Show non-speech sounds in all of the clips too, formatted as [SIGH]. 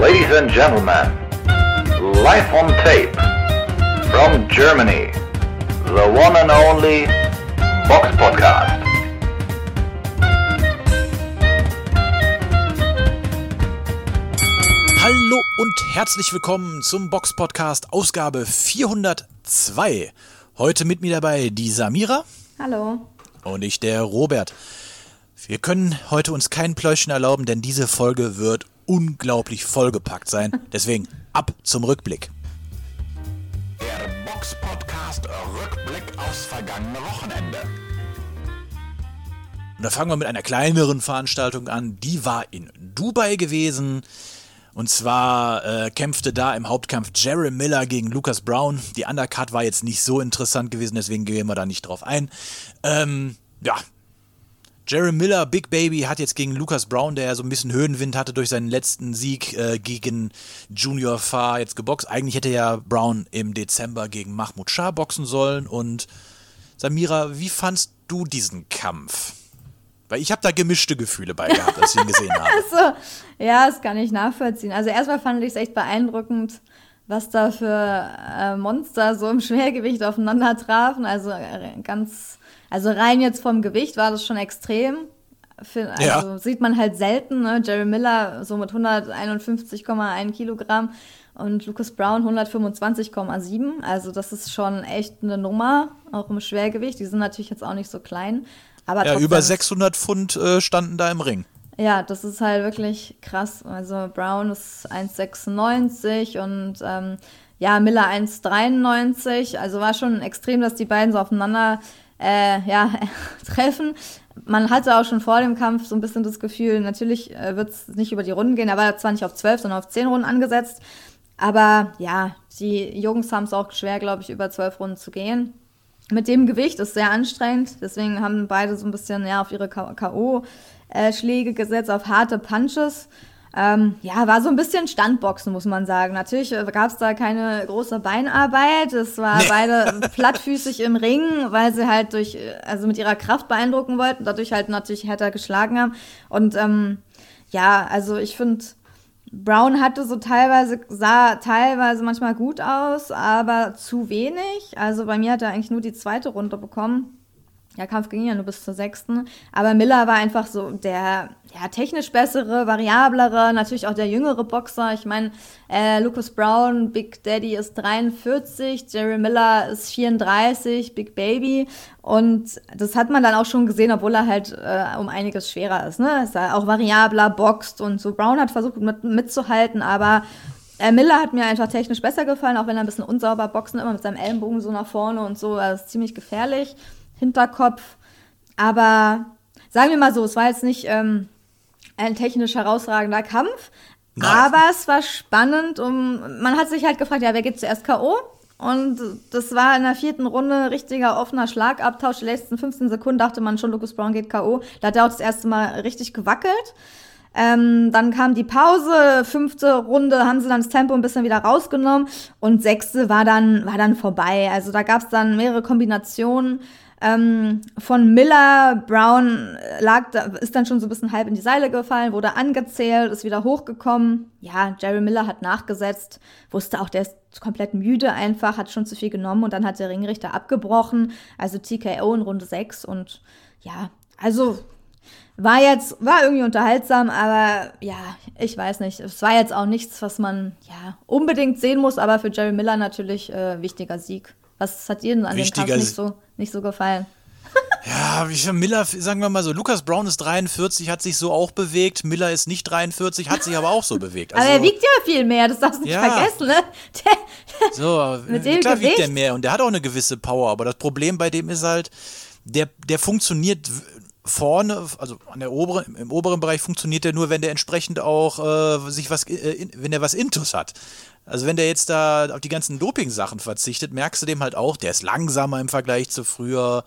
Ladies and gentlemen, live on tape from Germany, the one and only Box Podcast. Hallo und herzlich willkommen zum Box Podcast Ausgabe 402. Heute mit mir dabei die Samira Hallo. und ich der Robert. Wir können heute uns kein Pläuschen erlauben, denn diese Folge wird unglaublich vollgepackt sein. Deswegen ab zum Rückblick. Der Box Podcast Rückblick aufs vergangene Wochenende. Und da fangen wir mit einer kleineren Veranstaltung an. Die war in Dubai gewesen. Und zwar äh, kämpfte da im Hauptkampf Jerry Miller gegen Lucas Brown. Die Undercard war jetzt nicht so interessant gewesen, deswegen gehen wir da nicht drauf ein. Ähm, ja. Jerry Miller, Big Baby, hat jetzt gegen Lucas Brown, der ja so ein bisschen Höhenwind hatte durch seinen letzten Sieg äh, gegen Junior Farr, jetzt geboxt. Eigentlich hätte ja Brown im Dezember gegen Mahmoud Shah boxen sollen. Und Samira, wie fandst du diesen Kampf? Weil ich habe da gemischte Gefühle bei gehabt, als ich ihn gesehen [LAUGHS] habe. So, ja, das kann ich nachvollziehen. Also erstmal fand ich es echt beeindruckend, was da für äh, Monster so im Schwergewicht aufeinander trafen. Also äh, ganz, also rein jetzt vom Gewicht war das schon extrem. Für, also Ja. sieht man halt selten, ne? Jerry Miller so mit 151,1 Kilogramm und Lucas Brown 125,7. Also das ist schon echt eine Nummer, auch im Schwergewicht. Die sind natürlich jetzt auch nicht so klein. Aber Ja, über ist- 600 Pfund äh, standen da im Ring. Ja, das ist halt wirklich krass. Also Brown ist 1,96 und ähm, ja, Miller 1,93. Also war schon extrem, dass die beiden so aufeinander äh, ja, [LAUGHS] treffen. Man hatte auch schon vor dem Kampf so ein bisschen das Gefühl, natürlich äh, wird es nicht über die Runden gehen, aber zwar nicht auf 12, sondern auf 10 Runden angesetzt. Aber ja, die Jungs haben es auch schwer, glaube ich, über 12 Runden zu gehen mit dem Gewicht ist sehr anstrengend. Deswegen haben beide so ein bisschen ja, auf ihre K.O.-Schläge gesetzt, auf harte Punches. Ähm, ja, war so ein bisschen Standboxen, muss man sagen. Natürlich gab es da keine große Beinarbeit. Es war Nee. beide [LAUGHS] plattfüßig im Ring, weil sie halt durch, äh, also mit ihrer Kraft beeindrucken wollten, dadurch halt natürlich härter geschlagen haben. Und ähm, ja, also ich finde, Brown hatte so teilweise, sah teilweise manchmal gut aus, aber zu wenig. Also bei mir hat er eigentlich nur die zweite Runde bekommen. Der Kampf ging ja nur bis zur sechsten. Aber Miller war einfach so der ja, technisch bessere, variablere, natürlich auch der jüngere Boxer. Ich meine, äh, Lucas Brown, Big Daddy ist 43, Jerry Miller ist 34, Big Baby. Und das hat man dann auch schon gesehen, obwohl er halt äh, um einiges schwerer ist. Ne? Ist er auch variabler, boxt und so. Brown hat versucht mit, mitzuhalten, aber äh, Miller hat mir einfach technisch besser gefallen, auch wenn er ein bisschen unsauber boxen, immer mit seinem Ellenbogen so nach vorne und so. Das ist ziemlich gefährlich. Hinterkopf. Aber sagen wir mal so, es war jetzt nicht ähm, ein technisch herausragender Kampf. Nein. Aber es war spannend. Um, man hat sich halt gefragt, ja, wer geht zuerst K.O.? Und das war in der vierten Runde richtiger offener Schlagabtausch. Die letzten 15 Sekunden dachte man schon, Lucas Brown geht K.O. Da hat er auch das erste Mal richtig gewackelt. Ähm, dann kam die Pause, fünfte Runde haben sie dann das Tempo ein bisschen wieder rausgenommen und sechste war dann, war dann vorbei. Also da gab es dann mehrere Kombinationen ähm, von Miller. Brown lag, da, ist dann schon so ein bisschen halb in die Seile gefallen, wurde angezählt, ist wieder hochgekommen. Ja, Jerry Miller hat nachgesetzt, wusste auch, der ist komplett müde einfach, hat schon zu viel genommen und dann hat der Ringrichter abgebrochen. Also TKO in Runde 6 und ja, also war jetzt, war irgendwie unterhaltsam, aber ja, ich weiß nicht. Es war jetzt auch nichts, was man ja unbedingt sehen muss, aber für Jerry Miller natürlich äh, wichtiger Sieg. Was hat dir denn an Wichtiger dem Kampf nicht so, nicht so gefallen? [LAUGHS] Ja, Miller, sagen wir mal so, Lukas Brown ist 43, hat sich so auch bewegt. Miller ist nicht 43, hat sich aber auch so bewegt. aber er wiegt ja viel mehr, das darfst du nicht Ja. vergessen, ne? Der, [LAUGHS] So, [LAUGHS] Mit dem klar wiegt der Gewicht? mehr und der hat auch eine gewisse Power, aber das Problem bei dem ist halt, der, der funktioniert vorne, also an der oberen, im oberen Bereich funktioniert der nur, wenn der entsprechend auch äh, sich was, äh, in, wenn der was Intus hat. Also wenn der jetzt da auf die ganzen Doping-Sachen verzichtet, merkst du dem halt auch, der ist langsamer im Vergleich zu früher,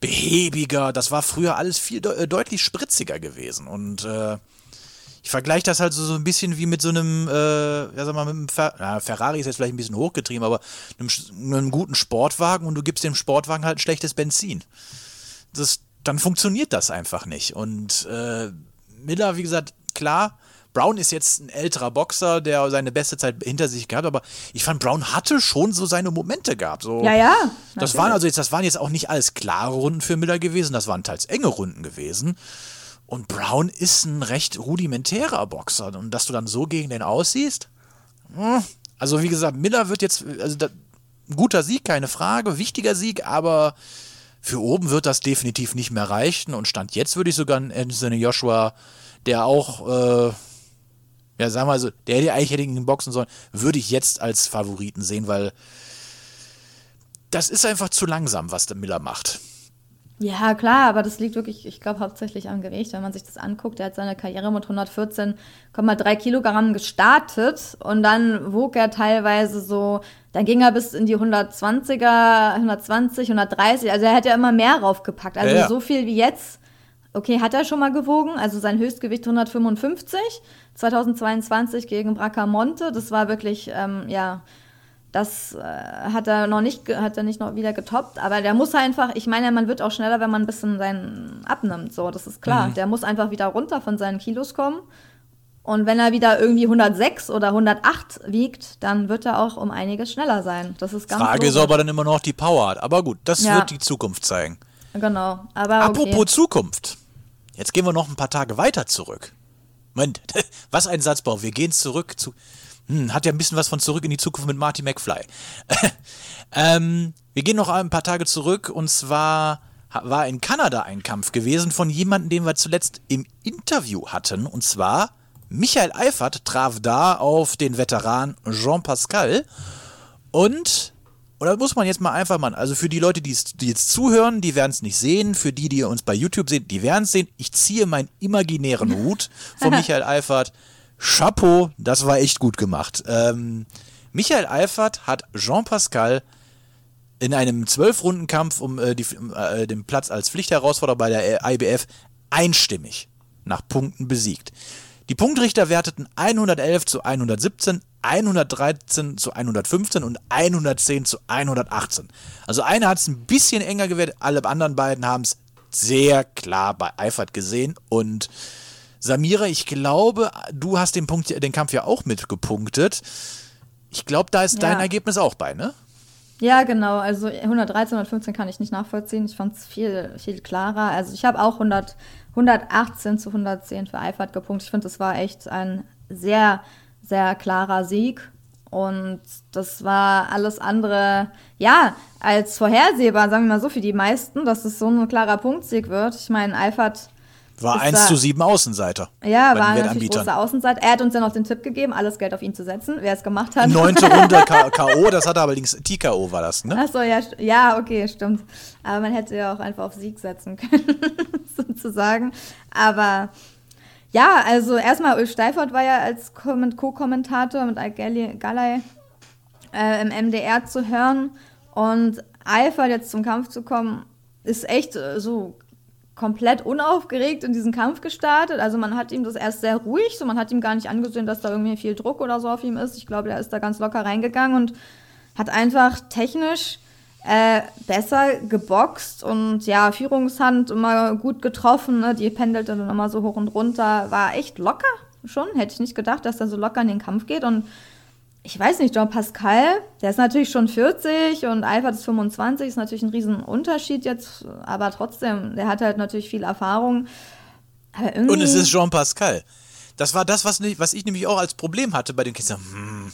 behäbiger, das war früher alles viel de äh, deutlich spritziger gewesen und äh, ich vergleiche das halt so, so ein bisschen wie mit so einem, äh, ja sag mal, mit einem Fer ja, Ferrari ist jetzt vielleicht ein bisschen hochgetrieben, aber einem, einem guten Sportwagen und du gibst dem Sportwagen halt schlechtes Benzin. Das, dann funktioniert das einfach nicht. Und äh, Miller, wie gesagt, klar, Brown ist jetzt ein älterer Boxer, der seine beste Zeit hinter sich gehabt, aber ich fand, Brown hatte schon so seine Momente gehabt. So, Ja, ja. Das waren also jetzt, das waren jetzt auch nicht alles klare Runden für Miller gewesen, das waren teils enge Runden gewesen. Und Brown ist ein recht rudimentärer Boxer. Und dass du dann so gegen den aussiehst, hm, also wie gesagt, Miller wird jetzt, also da, ein guter Sieg, keine Frage, wichtiger Sieg, aber für oben wird das definitiv nicht mehr reichen. Und Stand jetzt würde ich sogar einen Anthony Joshua, der auch, äh, ja, sagen wir mal so, der hätte eigentlich hätte ihn boxen sollen, würde ich jetzt als Favoriten sehen, weil das ist einfach zu langsam, was der Miller macht. Ja, klar, aber das liegt wirklich, ich glaube, hauptsächlich am Gewicht. Wenn man sich das anguckt, er hat seine Karriere mit 114,3 Kilogramm gestartet und dann wog er teilweise so, dann ging er bis in die 120er, 120, 130, also er hat ja immer mehr raufgepackt. Also Ja, ja. so viel wie jetzt, okay, hat er schon mal gewogen, also sein Höchstgewicht 155, 2022 gegen Bracamonte, das war wirklich, ähm, ja, das äh, hat er noch nicht, hat er nicht noch wieder getoppt, aber der muss einfach, ich meine, man wird auch schneller, wenn man ein bisschen seinen abnimmt, so, das ist klar. Der muss einfach wieder runter von seinen Kilos kommen. Und wenn er wieder irgendwie 106 oder 108 wiegt, dann wird er auch um einiges schneller sein. Das ist ganz Frage ist, ob er dann immer noch die Power hat. Aber gut, das Ja. wird die Zukunft zeigen. Genau, aber Apropos okay. Zukunft. Jetzt gehen wir noch ein paar Tage weiter zurück. Moment, [LAUGHS] was ein Satzbau. Wir gehen zurück zu. Hm, hat ja ein bisschen was von zurück in die Zukunft mit Marty McFly. [LAUGHS] ähm, wir gehen noch ein paar Tage zurück und zwar war in Kanada ein Kampf gewesen von jemandem, den wir zuletzt im Interview hatten. Und zwar Michael Eifert traf da auf den Veteran Jean Pascal. Und, oder muss man jetzt mal einfach mal, also für die Leute, die, die jetzt zuhören, die werden es nicht sehen, für die, die uns bei YouTube sehen, die werden es sehen. Ich ziehe meinen imaginären Hut von [LAUGHS] Michael Eifert. Chapeau, das war echt gut gemacht. Ähm, Michael Eifert hat Jean Pascal in einem Zwölf-Runden-Kampf um äh, die, äh, den Platz als Pflichtherausforderer bei der äh, IBF einstimmig nach Punkten besiegt. Die Punktrichter werteten 111 zu 117, 113 zu 115 und 110 zu 118. Also einer hat es ein bisschen enger gewertet, alle anderen beiden haben es sehr klar bei Eifert gesehen und Samira, ich glaube, du hast den, Punkt, den Kampf ja auch mitgepunktet. Ich glaube, da ist Ja. dein Ergebnis auch bei, ne? Ja, genau. Also 113, 115 kann ich nicht nachvollziehen. Ich fand es viel, viel klarer. Also ich habe auch 100, 118 zu 110 für Eifert gepunktet. Ich finde, das war echt ein sehr, sehr klarer Sieg. Und das war alles andere, ja, als vorhersehbar, sagen wir mal so, für die meisten, dass es so ein klarer Punktsieg wird. Ich meine, Eifert War Ist 1 da- zu 7 Außenseiter. Ja, war natürlich großer Außenseiter. Er hat uns ja noch den Tipp gegeben, alles Geld auf ihn zu setzen, wer es gemacht hat. Neunte Runde [LAUGHS] K- K.O., das hatte allerdings TKO war das, ne? Achso, ja, ja, okay, stimmt. Aber man hätte ja auch einfach auf Sieg setzen [LAUGHS] können, sozusagen. Aber ja, also erstmal Ulf Steifert war ja als Komment- Co-Kommentator mit Galay äh, im MDR zu hören. Und Eifert jetzt zum Kampf zu kommen, ist echt äh, so komplett unaufgeregt in diesen Kampf gestartet. Also man hat ihm das erst sehr ruhig, so man hat ihm gar nicht angesehen, dass da irgendwie viel Druck oder so auf ihm ist. Ich glaube, der ist da ganz locker reingegangen und hat einfach technisch äh, besser geboxt und ja, Führungshand immer gut getroffen, ne? die pendelte dann immer so hoch und runter, war echt locker schon, hätte ich nicht gedacht, dass er so locker in den Kampf geht und ich weiß nicht, Jean Pascal, der ist natürlich schon 40 und Eifert ist 25, ist natürlich ein riesen Unterschied jetzt, aber trotzdem, der hat halt natürlich viel Erfahrung. Und es ist Jean Pascal. Das war das, was, was ich nämlich auch als Problem hatte bei den Kindern. Hm,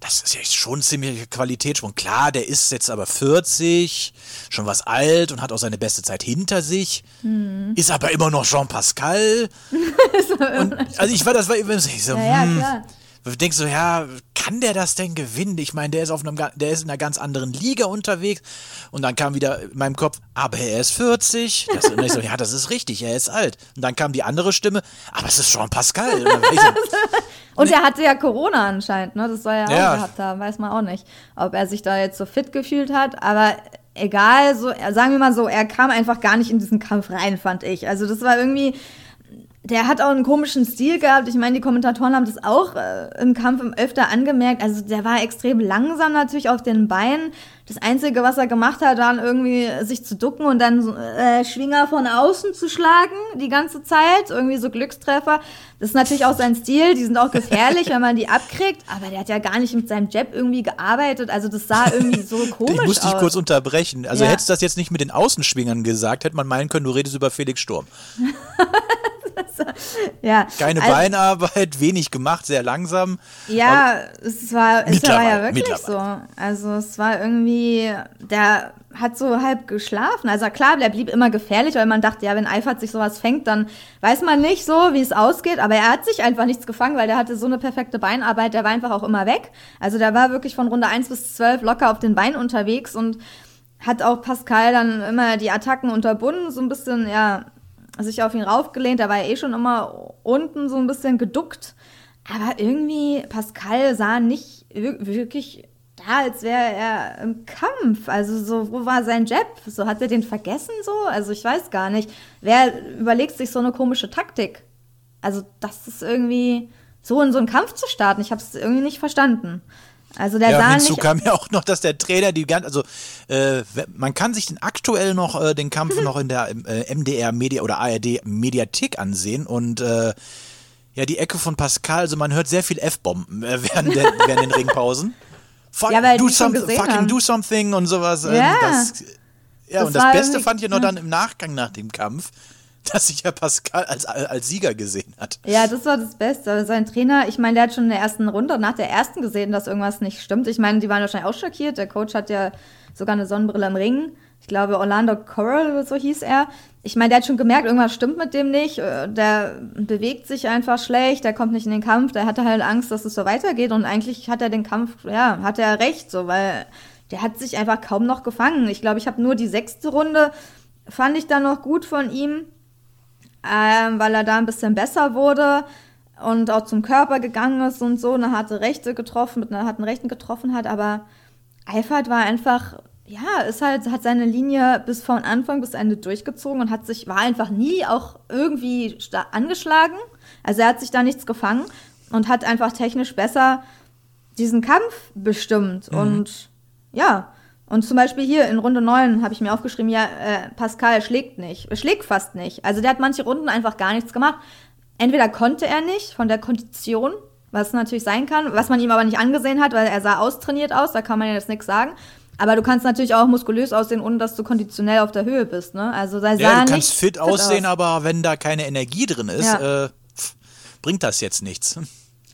das ist ja schon ziemlich Qualitätssprung. Klar, der ist jetzt aber 40, schon was alt und hat auch seine beste Zeit hinter sich. Hm. Ist aber immer noch Jean Pascal. [LAUGHS] und, also ich war, das war immer so, ich so ja, ja, klar. Du denkst so, ja, kann der das denn gewinnen? Ich meine, der ist auf einem, der ist in einer ganz anderen Liga unterwegs. Und dann kam wieder in meinem Kopf, aber er ist 40. Das, und ich so, ja, das ist richtig, er ist alt. Und dann kam die andere Stimme, aber es ist Jean Pascal. Und [LAUGHS] er hatte ja Corona anscheinend, ne? Das soll er Ja. auch gehabt haben, weiß man auch nicht, ob er sich da jetzt so fit gefühlt hat. Aber egal, so, sagen wir mal so, er kam einfach gar nicht in diesen Kampf rein, fand ich. Also das war irgendwie, der hat auch einen komischen Stil gehabt. Ich meine, die Kommentatoren haben das auch äh, im Kampf öfter angemerkt. Also der war extrem langsam natürlich auf den Beinen. Das Einzige, was er gemacht hat, war irgendwie sich zu ducken und dann äh, Schwinger von außen zu schlagen die ganze Zeit. Irgendwie so Glückstreffer. Das ist natürlich auch sein Stil. Die sind auch gefährlich, [LAUGHS] wenn man die abkriegt. Aber der hat ja gar nicht mit seinem Jab irgendwie gearbeitet. Also das sah irgendwie so [LAUGHS] komisch aus. Ich muss dich aus. kurz unterbrechen. Also Ja. hättest du das jetzt nicht mit den Außenschwingern gesagt, hätte man meinen können, du redest über Felix Sturm. [LAUGHS] [LAUGHS] Ja. Keine Also- Beinarbeit, wenig gemacht, sehr langsam. Ja, es war, es war ja wirklich so. Also es war irgendwie, der hat so halb geschlafen. Also klar, der blieb immer gefährlich, weil man dachte, ja, wenn Eifert sich sowas fängt, dann weiß man nicht so, wie es ausgeht. Aber er hat sich einfach nichts gefangen, weil der hatte so eine perfekte Beinarbeit, der war einfach auch immer weg. Also der war wirklich von Runde 1 bis 12 locker auf den Beinen unterwegs und hat auch Pascal dann immer die Attacken unterbunden, so ein bisschen, ja, sich auf ihn raufgelehnt. Da war er eh schon immer unten so ein bisschen geduckt. Aber irgendwie, Pascal sah nicht wir- wirklich da, als wäre er im Kampf. Also so, wo war sein Jab? So, hat er den vergessen so? Also ich weiß gar nicht. Wer überlegt sich so eine komische Taktik? Also das ist irgendwie so in so einen Kampf zu starten. Ich habe es irgendwie nicht verstanden. Also der Ja, sah hinzu nicht... kam ja auch noch, dass der Trainer die ganze, also äh, man kann sich den aktuell noch äh, den Kampf noch in der äh, MDR Media oder ARD Mediathek ansehen und äh, ja die Ecke von Pascal, also man hört sehr viel F-Bomben äh, während, der, [LAUGHS] während den Ringpausen. Fuck, Ja, do gesehen fucking haben. do something und sowas. ähm, Ja. das, ja, Das und das Beste fand ich noch dann im Nachgang nach dem Kampf, [LAUGHS] dass sich ja Pascal als, als Sieger gesehen hat. Ja, das war das Beste. Sein Trainer, ich meine, der hat schon in der ersten Runde, nach der ersten gesehen, dass irgendwas nicht stimmt. Ich meine, die waren wahrscheinlich auch schockiert. Der Coach hat ja sogar eine Sonnenbrille im Ring. Ich glaube, Orlando Coral so hieß er. Ich meine, der hat schon gemerkt, irgendwas stimmt mit dem nicht. Äh, Der bewegt sich einfach schlecht, der kommt nicht in den Kampf. Der hatte halt Angst, dass es so weitergeht. Und eigentlich hat er den Kampf, ja, hat er recht, so, weil der hat sich einfach kaum noch gefangen. Ich glaube, ich habe nur die sechste Runde, fand ich dann noch gut von ihm ähm, weil er da ein bisschen besser wurde und auch zum Körper gegangen ist und so, eine harte Rechte getroffen, mit einer harten Rechten getroffen hat, aber Eifert war einfach, ja, ist halt, hat seine Linie bis von Anfang bis Ende durchgezogen und hat sich, war einfach nie auch irgendwie angeschlagen. Also er hat sich da nichts gefangen und hat einfach technisch besser diesen Kampf bestimmt. Und ja, und zum Beispiel hier in Runde 9 habe ich mir aufgeschrieben, ja, äh, Pascal schlägt nicht, schlägt fast nicht. Also der hat manche Runden einfach gar nichts gemacht. Entweder konnte er nicht von der Kondition, was natürlich sein kann, was man ihm aber nicht angesehen hat, weil er sah austrainiert aus, da kann man ja jetzt nichts sagen. Aber du kannst natürlich auch muskulös aussehen, ohne dass du konditionell auf der Höhe bist, ne? Also sah Ja, du kannst fit aussehen, aus. aber wenn da keine Energie drin ist, Ja. äh, bringt das jetzt nichts.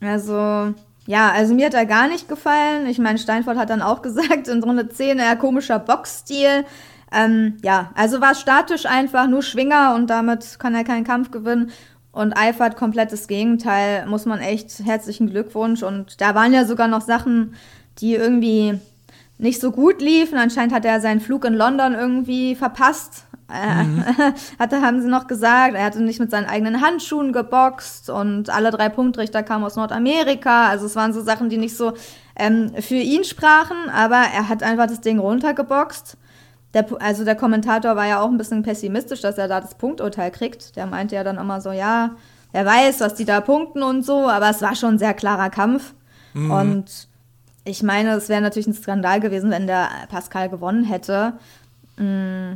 Also, ja, also mir hat er gar nicht gefallen. Ich meine, Steinfurt hat dann auch [LAUGHS] gesagt, in Runde 10 eher komischer Boxstil. Ähm, ja, also war statisch einfach, nur Schwinger und damit kann er keinen Kampf gewinnen. Und Eifert komplettes Gegenteil, muss man echt herzlichen Glückwunsch. Und da waren ja sogar noch Sachen, die irgendwie nicht so gut liefen. Anscheinend hat er seinen Flug in London irgendwie verpasst. Äh, [LAUGHS] hatte, haben sie noch gesagt, er hatte nicht mit seinen eigenen Handschuhen geboxt und alle drei Punktrichter kamen aus Nordamerika. Also es waren so Sachen, die nicht so ähm, für ihn sprachen, aber er hat einfach das Ding runtergeboxt. Der, also der Kommentator war ja auch ein bisschen pessimistisch, dass er da das Punkturteil kriegt. Der meinte ja dann immer so, ja, wer weiß, was die da punkten und so, aber es war schon ein sehr klarer Kampf. Und ich meine, es wäre natürlich ein Skandal gewesen, wenn der Pascal gewonnen hätte. Mm,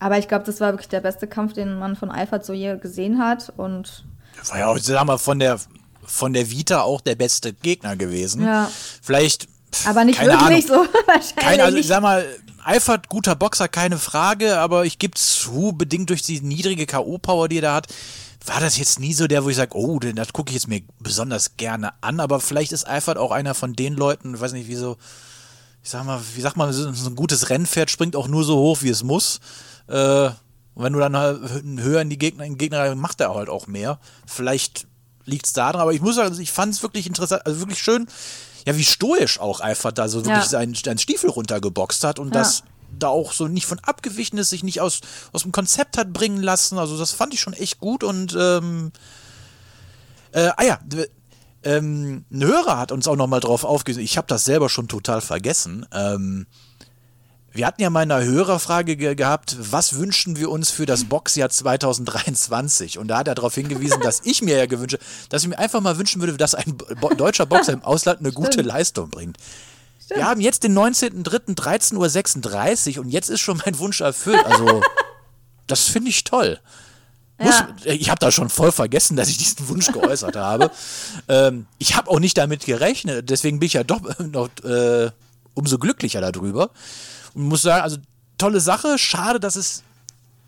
Aber ich glaube, das war wirklich der beste Kampf, den man von Eifert so je gesehen hat. Und War ja auch, sag mal, von der, von der Vita auch der beste Gegner gewesen. Ja. Vielleicht. pff, aber nicht wirklich Ahnung. so [LAUGHS] wahrscheinlich. Keine, also ich sag mal, Eifert, guter Boxer, keine Frage, aber ich gebe zu, bedingt durch die niedrige K.O.-Power, die er da hat, war das jetzt nie so der, wo ich sage, oh, das gucke ich jetzt mir besonders gerne an, aber vielleicht ist Eifert auch einer von den Leuten, ich weiß nicht, wie so, ich sag mal, wie sagt man, so ein gutes Rennpferd springt auch nur so hoch, wie es muss. Äh, und wenn du dann halt höher in die Gegner, in den Gegner macht er halt auch mehr. Vielleicht liegt es da dran, aber ich muss sagen, ich fand es wirklich interessant, also wirklich schön, ja, wie stoisch auch Eifert da so wirklich Ja. seinen, seinen Stiefel runtergeboxt hat und Ja. das da auch so nicht von abgewichen ist, sich nicht aus, aus dem Konzept hat bringen lassen. Also das fand ich schon echt gut und ähm, äh, ah ja, ähm, ein Hörer hat uns auch noch mal drauf aufgewiesen. Ich habe das selber schon total vergessen. Ähm, Wir hatten ja mal eine Hörerfrage ge gehabt, was wünschen wir uns für das Boxjahr 2023? Und da hat er darauf hingewiesen, dass ich mir ja gewünscht, dass ich mir einfach mal wünschen würde, dass ein Bo deutscher Boxer im Ausland eine gute Leistung bringt. Wir haben jetzt den 19.03.13.36 Uhr und jetzt ist schon mein Wunsch erfüllt. Also, das finde ich toll. Muss, Ja. Ich habe da schon voll vergessen, dass ich diesen Wunsch geäußert [LAUGHS] habe. Ähm, ich habe auch nicht damit gerechnet, deswegen bin ich ja doch [LAUGHS] noch äh, umso glücklicher darüber. Und muss sagen, also tolle Sache, schade, dass es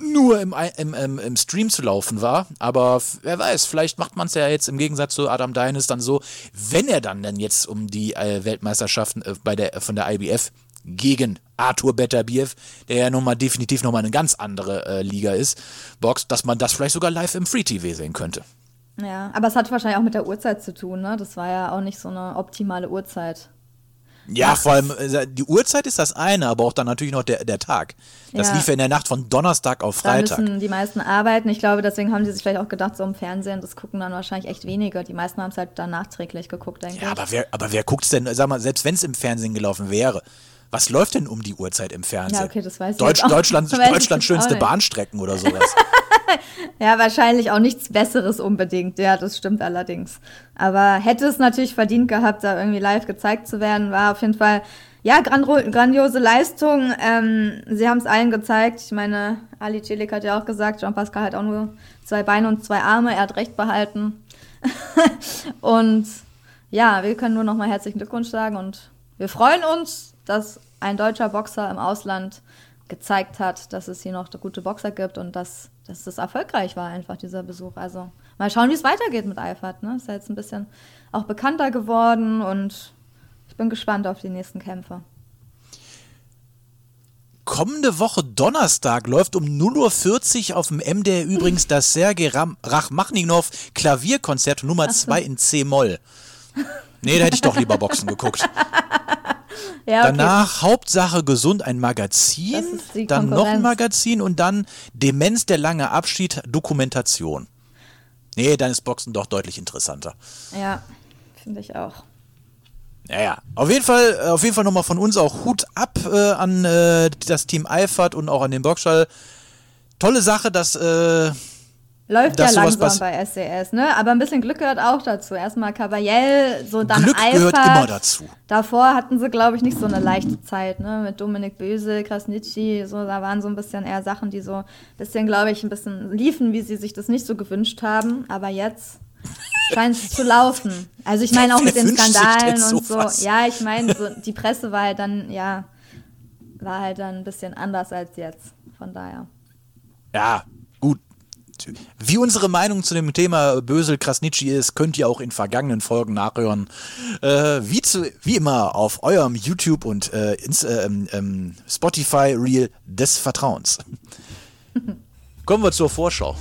nur im, im, im, im Stream zu laufen war. Aber wer weiß, vielleicht macht man es ja jetzt im Gegensatz zu Adam Deines dann so, wenn er dann, dann jetzt um die äh, Weltmeisterschaften äh, bei der, von der IBF gegen Arthur Beterbiev, der ja nun mal definitiv nochmal eine ganz andere äh, Liga ist, boxt, dass man das vielleicht sogar live im Free TV sehen könnte. Ja, aber es hat wahrscheinlich auch mit der Uhrzeit zu tun, ne? Das war ja auch nicht so eine optimale Uhrzeit. Ja, vor allem äh, die Uhrzeit ist das eine, aber auch dann natürlich noch der, der Tag. Das Ja. lief ja in der Nacht von Donnerstag auf Da Freitag. müssen die meisten arbeiten. Ich glaube, deswegen haben sie sich vielleicht auch gedacht, so im Fernsehen, das gucken dann wahrscheinlich echt wenige. Die meisten haben es halt dann nachträglich geguckt, denke Ja, ich. aber wer, aber wer guckt's denn, sag mal, selbst wenn es im Fernsehen gelaufen wäre, was läuft denn um die Uhrzeit im Fernsehen? Ja, okay, das weiß ich Deutsch, auch. Deutschland, [LAUGHS] Weiß Deutschland schönste. Bahnstrecken oder [LAUGHS] sowas. Ja, wahrscheinlich auch nichts Besseres unbedingt. Ja, das stimmt allerdings. Aber hätte es natürlich verdient gehabt, da irgendwie live gezeigt zu werden, war auf jeden Fall, ja, grandiose Leistung. Ähm, sie haben es allen gezeigt. Ich meine, Ali Celik hat ja auch gesagt, Jean Pascal hat auch nur zwei Beine und zwei Arme. Er hat recht behalten. [LAUGHS] und ja, wir können nur nochmal herzlichen Glückwunsch sagen und wir freuen uns, dass ein deutscher Boxer im Ausland gezeigt hat, dass es hier noch gute Boxer gibt und dass, dass es erfolgreich war, einfach dieser Besuch. Also mal schauen, wie es weitergeht mit Eifert. Ne? Ist ja jetzt ein bisschen auch bekannter geworden und ich bin gespannt auf die nächsten Kämpfe. Kommende Woche Donnerstag läuft um 0.40 Uhr auf dem MDR übrigens das Sergei Rachmaninov Klavierkonzert Nummer 2 in C-Moll. Nee, da hätte ich doch lieber Boxen geguckt. [LAUGHS] Ja, okay. Danach Hauptsache gesund ein Magazin, dann noch ein. Magazin und dann Demenz der lange Abschied Dokumentation. Nee, dann ist Boxen doch deutlich interessanter. Ja, finde ich auch. Ja, ja. Auf jeden Fall, äh, auf jeden Fall nochmal von uns auch Hut ab äh, an äh, das Team Eifert und auch an den Boxstall. Tolle Sache, dass äh, Läuft ja langsam bei SCS, ne? Aber ein bisschen Glück gehört auch dazu. Erstmal Caballel, so dann Glück Eifert. gehört immer dazu. Davor hatten sie, glaube ich, nicht so eine leichte Zeit, ne? Mit Dominik Böse, Krasnitschi, so, da waren so ein bisschen eher Sachen, die so ein bisschen, glaube ich, ein bisschen liefen, wie sie sich das nicht so gewünscht haben. Aber jetzt scheint es zu laufen. Also ich meine auch mit den Skandalen und so. Ja, ich meine, so, die Presse war halt dann, ja, war halt dann ein bisschen anders als jetzt. Von daher. Ja, Wie unsere Meinung zu dem Thema Bösel Krasnitschi ist, könnt ihr auch in vergangenen Folgen nachhören. Äh, wie, zu, wie immer auf eurem YouTube und äh, ins, äh, ähm, ähm, Spotify Reel des Vertrauens. [LAUGHS] Kommen wir zur Vorschau.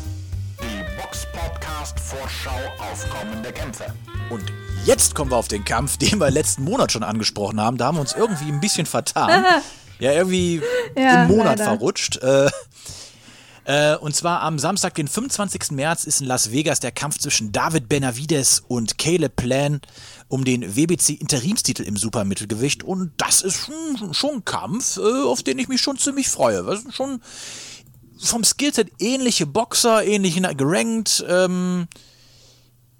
Die Box Podcast Vorschau auf kommende Kämpfe. Und jetzt kommen wir auf den Kampf, den wir letzten Monat schon angesprochen haben. Da haben wir uns irgendwie ein bisschen vertan. [LAUGHS] ja, irgendwie Ja, im Monat leider. verrutscht. Äh, äh, und zwar am Samstag, den 25. März, ist in Las Vegas der Kampf zwischen David Benavides und Caleb Plan um den WBC-Interimstitel im Supermittelgewicht. Und das ist schon, schon ein Kampf, äh, auf den ich mich schon ziemlich freue. Das sind schon vom Skillset ähnliche Boxer, ähnlich gerankt. Ähm,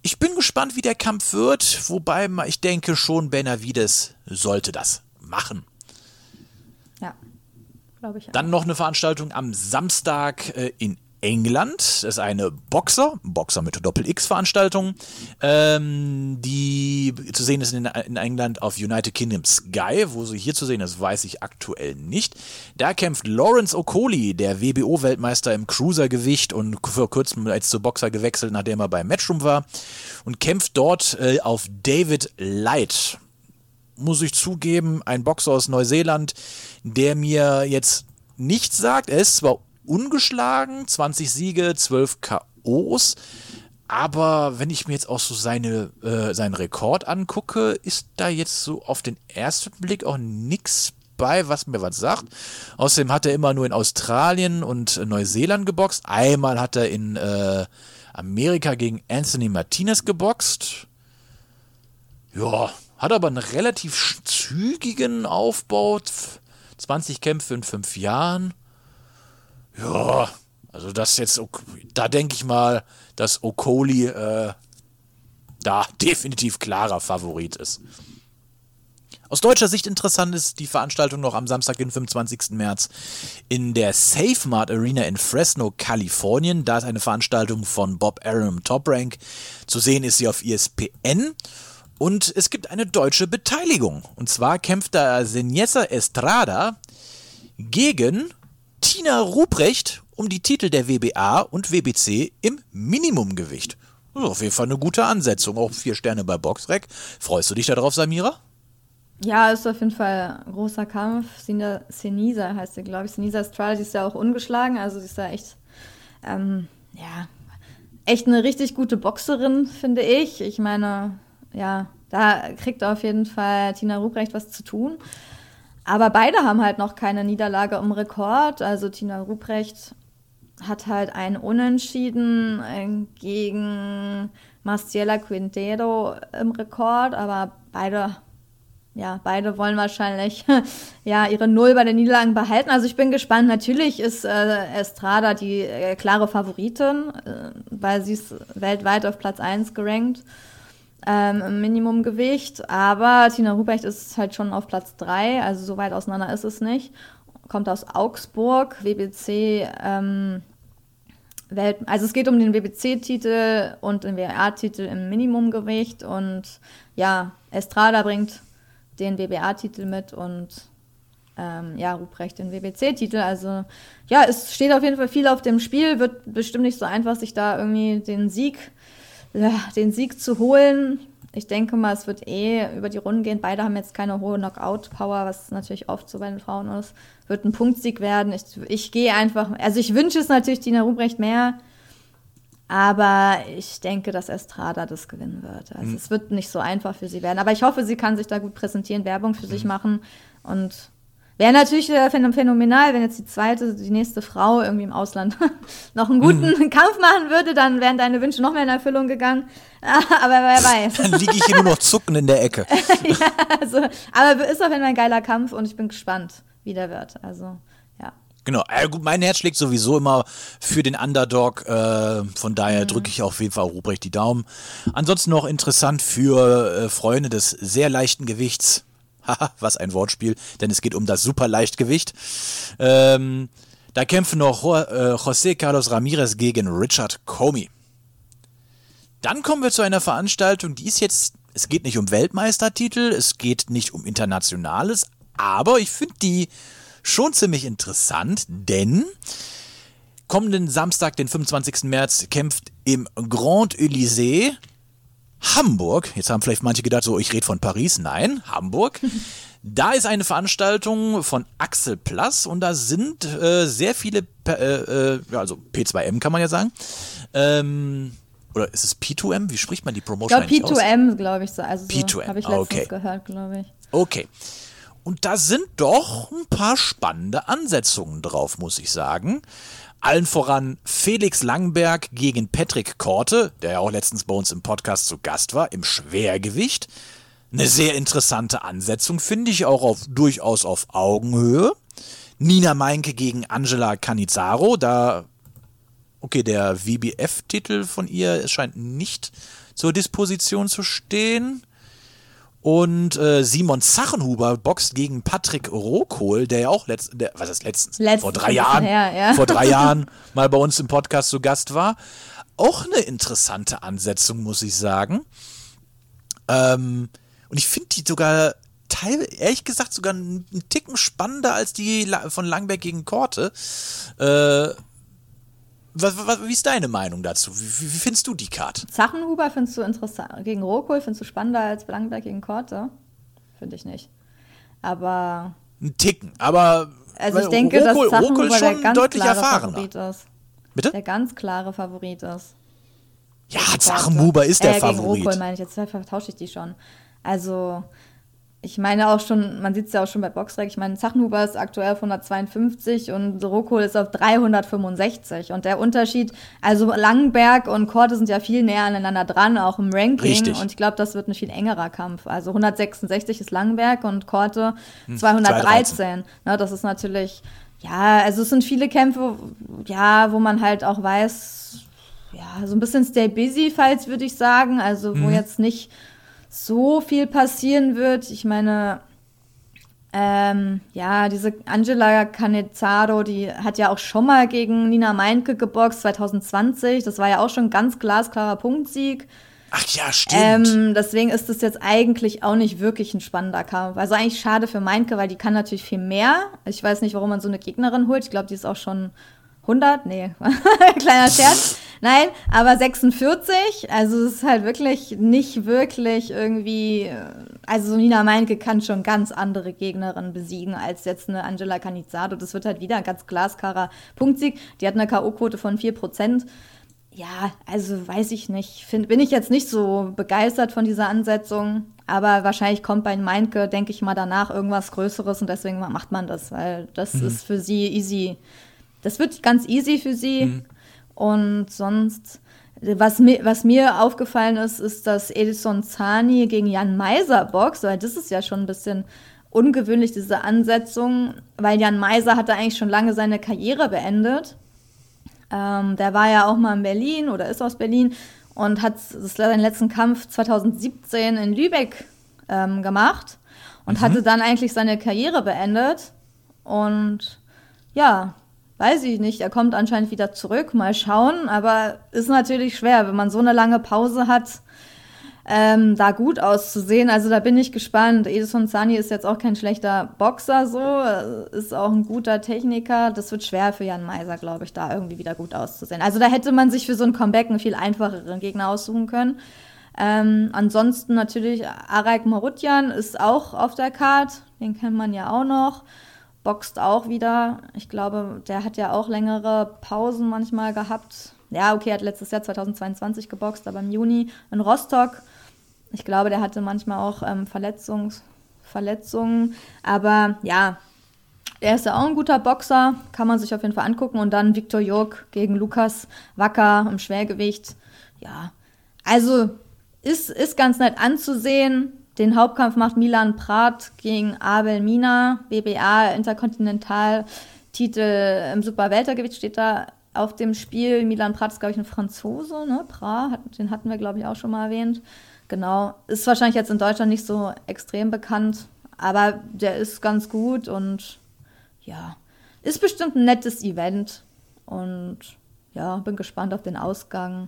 ich bin gespannt, wie der Kampf wird, wobei ich denke schon, Benavides sollte das machen. Glaube ich. auch. Dann noch eine Veranstaltung am Samstag äh, in England. Das ist eine Boxer, Boxer mit Doppel-X-Veranstaltung, ähm, die zu sehen ist in, in England auf United Kingdom Sky. Wo sie hier zu sehen ist, weiß ich aktuell nicht. Da kämpft Lawrence Okoli, der WBO-Weltmeister im Cruisergewicht und vor kurzem als zu Boxer gewechselt, nachdem er bei Matchroom war, und kämpft dort äh, auf David Light muss ich zugeben, ein Boxer aus Neuseeland, der mir jetzt nichts sagt. Er ist zwar ungeschlagen, 20 Siege, 12 KOs, aber wenn ich mir jetzt auch so seine, äh, seinen Rekord angucke, ist da jetzt so auf den ersten Blick auch nichts bei, was mir was sagt. Außerdem hat er immer nur in Australien und Neuseeland geboxt. Einmal hat er in äh, Amerika gegen Anthony Martinez geboxt. Ja, hat aber einen relativ zügigen Aufbau. 20 Kämpfe in fünf Jahren. Ja, also das jetzt, da denke ich mal, dass Okoli äh, da definitiv klarer Favorit ist. Aus deutscher Sicht interessant ist die Veranstaltung noch am Samstag, den 25. März in der SafeMart Arena in Fresno, Kalifornien. Da ist eine Veranstaltung von Bob Arum Top Rank. Zu sehen ist sie auf ESPN. Und es gibt eine deutsche Beteiligung. Und zwar kämpft da Senesa Estrada gegen Tina Ruprecht um die Titel der WBA und WBC im Minimumgewicht. Also auf jeden Fall eine gute Ansetzung. Auch vier Sterne bei Boxrec. Freust du dich darauf, Samira? Ja, ist auf jeden Fall ein großer Kampf. Senisa heißt sie, glaube ich. Senisa Estrada, die ist ja auch ungeschlagen. Also, sie ist ja echt, ähm, ja, echt eine richtig gute Boxerin, finde ich. Ich meine, ja, da kriegt auf jeden Fall Tina Ruprecht was zu tun. Aber beide haben halt noch keine Niederlage im Rekord. Also Tina Ruprecht hat halt ein Unentschieden äh, gegen Marciela Quintero im Rekord, aber beide, ja, beide wollen wahrscheinlich [LAUGHS] ja, ihre Null bei den Niederlagen behalten. Also ich bin gespannt. Natürlich ist äh, Estrada die äh, klare Favoritin, äh, weil sie ist weltweit auf Platz 1 gerankt ähm, im Minimumgewicht. Aber Tina Ruprecht ist halt schon auf Platz 3, also so weit auseinander ist es nicht. Kommt aus Augsburg, WBC. Ähm, Welt also es geht um den WBC-Titel und den WBA-Titel im Minimumgewicht. Und ja, Estrada bringt den WBA-Titel mit und ähm, ja, Ruprecht den WBC-Titel. Also ja, es steht auf jeden Fall viel auf dem Spiel. Wird bestimmt nicht so einfach, sich da irgendwie den Sieg den Sieg zu holen. Ich denke mal, es wird eh über die Runden gehen. Beide haben jetzt keine hohe Knockout-Power, was natürlich oft so bei den Frauen ist. Wird ein Punktsieg werden. Ich, ich gehe einfach, also ich wünsche es natürlich Dina Ruprecht mehr, aber ich denke, dass Estrada das gewinnen wird. Also mhm. es wird nicht so einfach für sie werden. Aber ich hoffe, sie kann sich da gut präsentieren, Werbung für mhm. sich machen und Wäre natürlich phänomenal, wenn jetzt die zweite, die nächste Frau irgendwie im Ausland [LAUGHS] noch einen guten mhm. Kampf machen würde, dann wären deine Wünsche noch mehr in Erfüllung gegangen. [LAUGHS] aber wer weiß. Dann liege ich hier nur noch zucken in der Ecke. [LAUGHS] ja, also, aber ist auf jeden Fall ein geiler Kampf und ich bin gespannt, wie der wird. Also, ja. Genau, äh, gut, mein Herz schlägt sowieso immer für den Underdog. Äh, von daher mhm. drücke ich auf jeden Fall Ruprecht die Daumen. Ansonsten noch interessant für äh, Freunde des sehr leichten Gewichts. Haha, [LAUGHS] was ein Wortspiel, denn es geht um das Superleichtgewicht. Ähm, da kämpfen noch äh, José Carlos Ramirez gegen Richard Comey. Dann kommen wir zu einer Veranstaltung, die ist jetzt, es geht nicht um Weltmeistertitel, es geht nicht um Internationales, aber ich finde die schon ziemlich interessant, denn kommenden Samstag, den 25. März, kämpft im Grand Elysée Hamburg, jetzt haben vielleicht manche gedacht, so ich rede von Paris, nein, Hamburg. [LAUGHS] Da ist eine Veranstaltung von Axel Plus und da sind äh, sehr viele, äh, äh, ja, also P2M kann man ja sagen. Ähm, oder ist es P2M? Wie spricht man die Promotion ich glaub, P2M, glaube ich so. Also P2M, so, habe ich letztens okay. gehört, glaube ich. Okay. Und da sind doch ein paar spannende Ansetzungen drauf, muss ich sagen. Allen voran Felix Langberg gegen Patrick Korte, der ja auch letztens bei uns im Podcast zu Gast war, im Schwergewicht. Eine sehr interessante Ansetzung, finde ich auch auf, durchaus auf Augenhöhe. Nina Meinke gegen Angela Canizaro, da, okay, der WBF-Titel von ihr scheint nicht zur Disposition zu stehen. Und äh, Simon Zachenhuber boxt gegen Patrick Rohkohl, der ja auch letzt, der, was ist letztens? letztens vor drei Jahren, her, ja. vor drei [LAUGHS] Jahren mal bei uns im Podcast zu Gast war. Auch eine interessante Ansetzung, muss ich sagen. Ähm, und ich finde die sogar teil, ehrlich gesagt sogar einen Ticken spannender als die von Langberg gegen Korte. Äh, wie ist deine Meinung dazu? Wie, wie findest du die Karte? Zachenhuber findest du interessant. Gegen Rokohl findest du spannender als Blankenberg gegen Korte? Finde ich nicht. Aber. Ein Ticken, aber. Also ich denke, Rokohl, dass Zachenhuber schon der ganz deutlich klare erfahrener. Favorit ist. Bitte? Der ganz klare Favorit ist. Ja, Zachenhuber ist der äh, Favorit. Gegen Rokohl meine ich, jetzt vertausche ich die schon. Also, ich meine auch schon, man sieht es ja auch schon bei Boxrec, ich meine, Zachenhuber ist aktuell auf 152 und Rokol ist auf 365. Und der Unterschied, also Langenberg und Korte sind ja viel näher aneinander dran, auch im Ranking. Richtig. Und ich glaube, das wird ein viel engerer Kampf. Also 166 ist Langenberg und Korte Hm, 213. Ne, das ist natürlich, ja, also es sind viele Kämpfe, ja, wo man halt auch weiß, ja, so ein bisschen stay busy, falls würde ich sagen. Also wo jetzt nicht so viel passieren wird. Ich meine, ähm, ja, diese Angela Canezzaro, die hat ja auch schon mal gegen Nina Meinke geboxt, 2020. Das war ja auch schon ein ganz glasklarer Punktsieg. Ach ja, stimmt. Ähm, deswegen ist es jetzt eigentlich auch nicht wirklich ein spannender Kampf. Also eigentlich schade für Meinke, weil die kann natürlich viel mehr. Ich weiß nicht, warum man so eine Gegnerin holt. Ich glaube, die ist auch schon 100. Nee, [LAUGHS] kleiner Scherz. Nein, aber 46. Also es ist halt wirklich nicht wirklich irgendwie. Also Nina Meinke kann schon ganz andere Gegnerinnen besiegen als jetzt eine Angela Canizzaro. Das wird halt wieder ein ganz glasklarer Punktsieg. Die hat eine K.O.-Quote von 4%. Ja, also weiß ich nicht. Find, bin ich jetzt nicht so begeistert von dieser Ansetzung. Aber wahrscheinlich kommt bei Meinke, denke ich mal, danach irgendwas Größeres und deswegen macht man das, weil das ist für sie easy. Das wird ganz easy für sie. Und sonst, was mir, was mir aufgefallen ist, ist, dass Edison Zani gegen Jan Meiser boxt, weil das ist ja schon ein bisschen ungewöhnlich, diese Ansetzung, weil Jan Meiser hatte eigentlich schon lange seine Karriere beendet. Ähm, der war ja auch mal in Berlin oder ist aus Berlin und hat seinen letzten Kampf 2017 in Lübeck ähm, gemacht und hatte dann eigentlich seine Karriere beendet. Und ja, weiß ich nicht, er kommt anscheinend wieder zurück, mal schauen, aber ist natürlich schwer, wenn man so eine lange Pause hat, ähm, da gut auszusehen. Also da bin ich gespannt. Edison Zani ist jetzt auch kein schlechter Boxer, so, ist auch ein guter Techniker. Das wird schwer für Jan Meiser, glaube ich, da irgendwie wieder gut auszusehen. Also da hätte man sich für so ein Comeback einen viel einfacheren Gegner aussuchen können. Ähm, ansonsten natürlich Araik Marutjan ist auch auf der Card, den kennt man ja auch noch. Boxt auch wieder. Ich glaube, der hat ja auch längere Pausen manchmal gehabt. Ja, okay, hat letztes Jahr 2022 geboxt, aber im Juni in Rostock. Ich glaube, der hatte manchmal auch ähm, Verletzungs Verletzungen. Aber ja, er ist ja auch ein guter Boxer, kann man sich auf jeden Fall angucken. Und dann Viktor Jörg gegen Lukas Wacker im Schwergewicht. Ja, also ist, ist ganz nett anzusehen. Den Hauptkampf macht Milan Prat gegen Abel Mina, BBA Interkontinentaltitel im Superweltergewicht steht da auf dem Spiel. Milan Prat ist, glaube ich, ein Franzose, ne? Prat, hat, den hatten wir, glaube ich, auch schon mal erwähnt. Genau. Ist wahrscheinlich jetzt in Deutschland nicht so extrem bekannt, aber der ist ganz gut und ja, ist bestimmt ein nettes Event. Und ja, bin gespannt auf den Ausgang.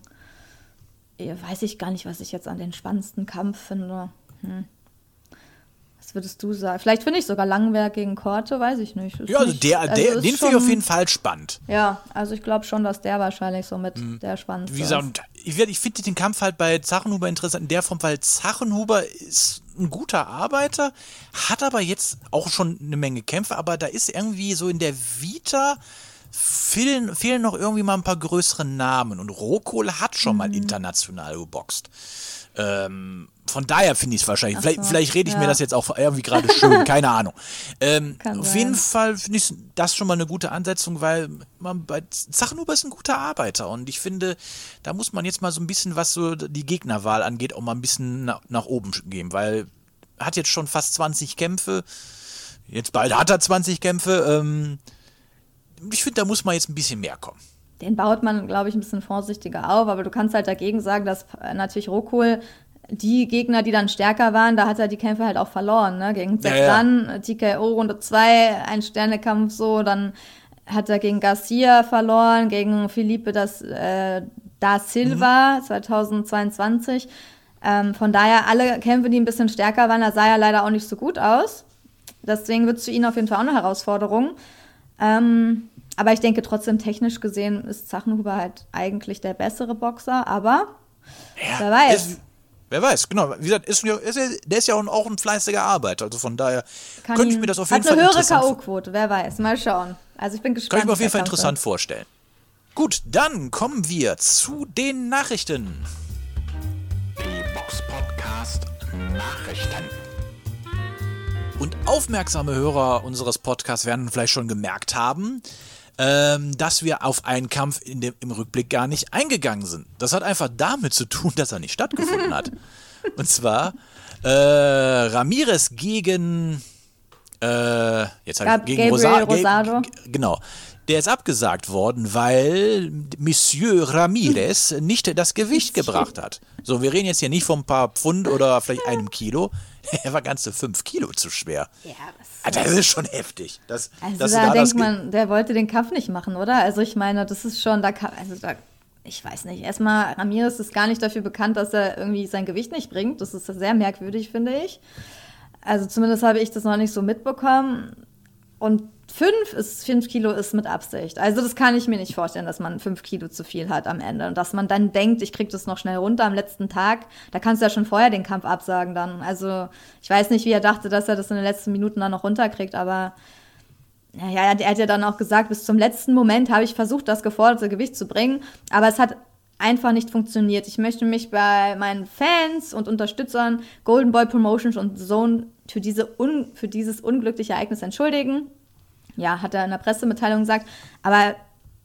Weiß ich gar nicht, was ich jetzt an den spannendsten Kampf finde. Hm. Was würdest du sagen? Vielleicht finde ich sogar Langwerk gegen Korte, weiß ich nicht. Ist ja, also nicht- der, also der, den finde ich auf jeden Fall spannend. Ja, also ich glaube schon, dass der wahrscheinlich so mit der spannendste Mhm. Wie gesagt, ist. und ich, finde den Kampf halt bei Zachenhuber interessant in der Form, weil Zachenhuber ist ein guter Arbeiter, hat aber jetzt auch schon eine Menge Kämpfe, aber da ist irgendwie so in der Vita fehlen, fehlen noch irgendwie mal ein paar größere Namen und Rokol hat schon Mhm. mal international geboxt. Ähm, von daher finde ich es wahrscheinlich. Vielleicht, vielleicht rede ich mir ja. das jetzt auch irgendwie gerade schön, [LAUGHS] keine Ahnung. Ähm, auf sein. jeden Fall finde ich das schon mal eine gute Ansetzung, weil man bei Zachenhuber ist ein guter Arbeiter und ich finde, da muss man jetzt mal so ein bisschen, was so die Gegnerwahl angeht, auch mal ein bisschen nach, nach oben gehen, weil hat jetzt schon fast 20 Kämpfe. Jetzt bald hat er 20 Kämpfe. Ähm, ich finde, da muss man jetzt ein bisschen mehr kommen. Den baut man, glaube ich, ein bisschen vorsichtiger auf, aber du kannst halt dagegen sagen, dass äh, natürlich Rokol die Gegner, die dann stärker waren, da hat er die Kämpfe halt auch verloren, ne? Gegen Ja, ja. Zedran, TKO Runde 2, ein Sternekampf so, dann hat er gegen Garcia verloren, gegen Felipe das, äh, da Silva Mhm. 2022. Ähm, von daher alle Kämpfe, die ein bisschen stärker waren, da sah er leider auch nicht so gut aus. Deswegen wird es für ihn auf jeden Fall auch eine Herausforderung. Ähm, aber ich denke trotzdem, technisch gesehen ist Zachenhuber halt eigentlich der bessere Boxer, aber Ja, Wer weiß. Ist, wer weiß, genau. Wie gesagt, ist, ist, der ist ja auch, ein fleißiger Arbeiter. Also von daher kann könnte ich mir das auf jeden hat Fall eine höhere interessant K.O.-Quote, wer weiß. Mal schauen. Also ich bin gespannt. Kann ich mir auf jeden Fall interessant wird. vorstellen. Gut, dann kommen wir zu den Nachrichten. Die Box Podcast Nachrichten. Und aufmerksame Hörer unseres Podcasts werden vielleicht schon gemerkt haben, ähm, dass wir auf einen Kampf in dem, im Rückblick gar nicht eingegangen sind. Das hat einfach damit zu tun, [LAUGHS] dass er nicht stattgefunden hat. Und zwar äh, Ramirez gegen äh, jetzt Gab- halt gegen Gabriel Rosa Rosado. Ge- genau. Der ist abgesagt worden, weil Monsieur Ramirez nicht das Gewicht gebracht hat. So, wir reden jetzt hier nicht von ein paar Pfund oder vielleicht einem Kilo. [LAUGHS] Er war ganze fünf Kilo zu schwer. Ja, das Ah, Das ist schon heftig. Das, Also dass du da das denkt man, der wollte den Kampf nicht machen, oder? Also ich meine, das ist schon, da kann, also da, ich weiß nicht. Erstmal, Ramirez ist gar nicht dafür bekannt, dass er irgendwie sein Gewicht nicht bringt. Das ist sehr merkwürdig, finde ich. Also zumindest habe ich das noch nicht so mitbekommen. Und fünf ist, fünf Kilo ist mit Absicht. Also das kann ich mir nicht vorstellen, dass man fünf Kilo zu viel hat am Ende. Und dass man dann denkt, ich krieg das noch schnell runter am letzten Tag. Da kannst du ja schon vorher den Kampf absagen dann. Also ich weiß nicht, wie er dachte, dass er das in den letzten Minuten dann noch runterkriegt, aber ja, er hat- ja dann auch gesagt, bis zum letzten Moment habe ich versucht, das geforderte Gewicht zu bringen, aber es hat einfach nicht funktioniert. Ich möchte mich bei meinen Fans und Unterstützern Golden Boy Promotions und Zone für, diese für dieses unglückliche Ereignis entschuldigen. Ja, hat er in der Pressemitteilung gesagt, aber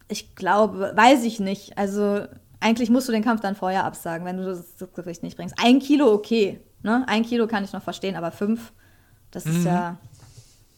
ich glaube, weiß ich nicht. Also eigentlich musst du den Kampf dann vorher absagen, wenn du das Gewicht nicht bringst. Ein Kilo okay, ne? Ein Kilo kann ich noch verstehen, aber fünf, das ist ja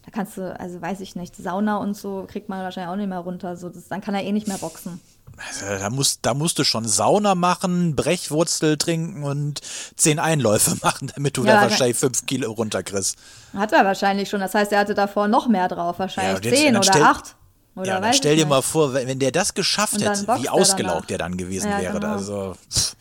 da kannst du, also weiß ich nicht, Sauna und so kriegt man wahrscheinlich auch nicht mehr runter. So, das, dann kann er eh nicht mehr boxen. Also, da, musst, da musst du schon Sauna machen, Brechwurzel trinken und zehn Einläufe [LAUGHS] machen, damit du Ja, da wahrscheinlich fünf Kilo runterkriegst. Hat er wahrscheinlich schon. Das heißt, er hatte davor noch mehr drauf. Wahrscheinlich jetzt- zehn oder acht. Oder ja, dann stell dir mal vor, wenn, wenn der das geschafft hätte, wie ausgelaugt der dann gewesen Ja, wäre. genau. Also, pff.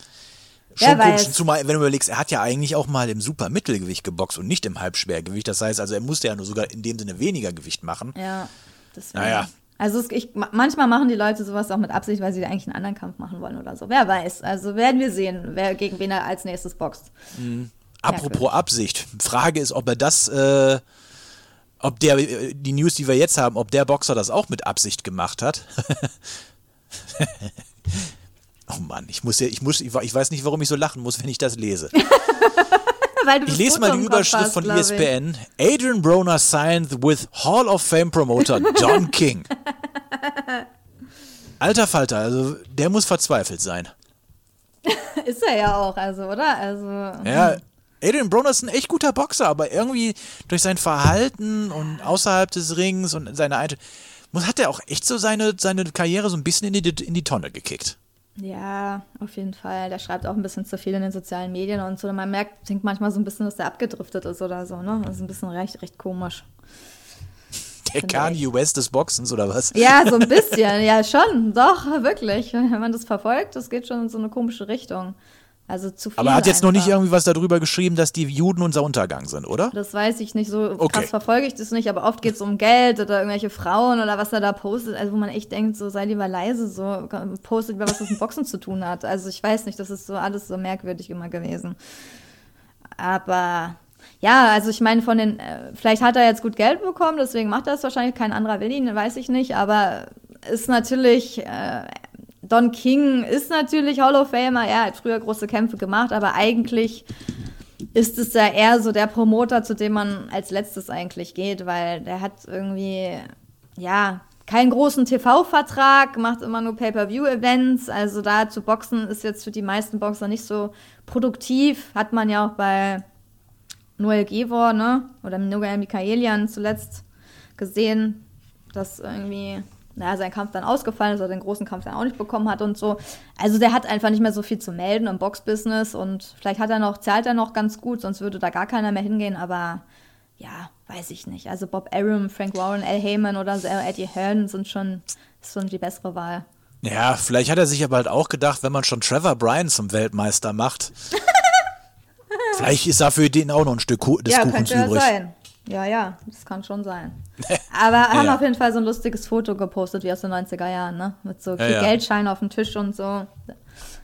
Schon komisch, weiß. zumal, wenn du überlegst, er hat ja eigentlich auch mal im Supermittelgewicht geboxt und nicht im Halbschwergewicht. Das heißt also, er musste ja nur sogar in dem Sinne weniger Gewicht machen. Ja, deswegen. Naja. Also es, ich, ma- manchmal machen die Leute sowas auch mit Absicht, weil sie eigentlich einen anderen Kampf machen wollen oder so. Wer weiß. Also werden wir sehen, wer gegen wen er als nächstes boxt. Apropos Absicht. Frage ist, ob er das, äh, ob der, äh, die News, die wir jetzt haben, ob der Boxer das auch mit Absicht gemacht hat. [LAUGHS] oh Mann, ich muss ja, ich muss, ich weiß nicht, warum ich so lachen muss, wenn ich das lese. [LAUGHS] Weil du Ich lese mal die Überschrift hast, von. ESPN. Adrian Broner signed with Hall of Fame Promoter John [LAUGHS] King. Alter Falter, also der muss verzweifelt sein. [LAUGHS] Ist er ja auch, also, oder? Also. Ja, Adrian Broner ist ein echt guter Boxer, aber irgendwie durch sein Verhalten und außerhalb des Rings und seine Einstellung hat er auch echt so seine, seine Karriere so ein bisschen in die, in die Tonne gekickt. Ja, auf jeden Fall. Der schreibt auch ein bisschen zu viel in den sozialen Medien und so. Man merkt, denkt manchmal so ein bisschen, dass der abgedriftet ist oder so, ne? Das ist ein bisschen recht, recht komisch. Der Kanye West des Boxens oder was? Ja, so ein [LAUGHS] bisschen. ja, schon. Doch, wirklich. Wenn man das verfolgt, das geht schon in so eine komische Richtung. Also zu viel. Aber er hat jetzt noch nicht einfach. irgendwie was darüber geschrieben, dass die Juden unser Untergang sind, oder? Das weiß ich nicht, so Okay. krass verfolge ich das nicht, aber oft geht es um Geld oder irgendwelche Frauen oder was er da postet, also wo man echt denkt, so sei lieber leise, so postet über was das mit Boxen zu tun hat. Also ich weiß nicht, das ist so alles so merkwürdig immer gewesen. Aber ja, also ich meine, von den, äh, vielleicht hat er jetzt gut Geld bekommen, deswegen macht er es wahrscheinlich, kein anderer will ihn, weiß ich nicht, aber ist natürlich, äh, Don King ist natürlich Hall of Famer, er hat früher große Kämpfe gemacht, aber eigentlich ist es ja eher so der Promoter, zu dem man als letztes eigentlich geht, weil der hat irgendwie, ja, keinen großen TV-Vertrag, macht immer nur Pay-Per-View-Events. Also da zu boxen ist jetzt für die meisten Boxer nicht so produktiv. Hat man ja auch bei Noel Gevor, ne? Oder Noel Mikaelian zuletzt gesehen, dass irgendwie, naja, sein Kampf dann ausgefallen ist oder den großen Kampf dann auch nicht bekommen hat und so. Also der hat einfach nicht mehr so viel zu melden im Boxbusiness und vielleicht hat er noch, zahlt er noch ganz gut, sonst würde da gar keiner mehr hingehen, aber ja, weiß ich nicht. Also Bob Arum, Frank Warren, Al Heyman oder Eddie Hearn sind schon, ist schon die bessere Wahl. Ja, vielleicht hat er sich aber halt auch gedacht, wenn man schon Trevor Bryan zum Weltmeister macht, [LAUGHS] vielleicht ist da für den auch noch ein Stück des ja, Kuchens übrig. sein. Ja, ja, das kann schon sein. [LAUGHS] Aber haben ja. auf jeden Fall so ein lustiges Foto gepostet, wie aus den 90er Jahren, ne? Mit so Ja, ja. Geldscheinen auf dem Tisch und so.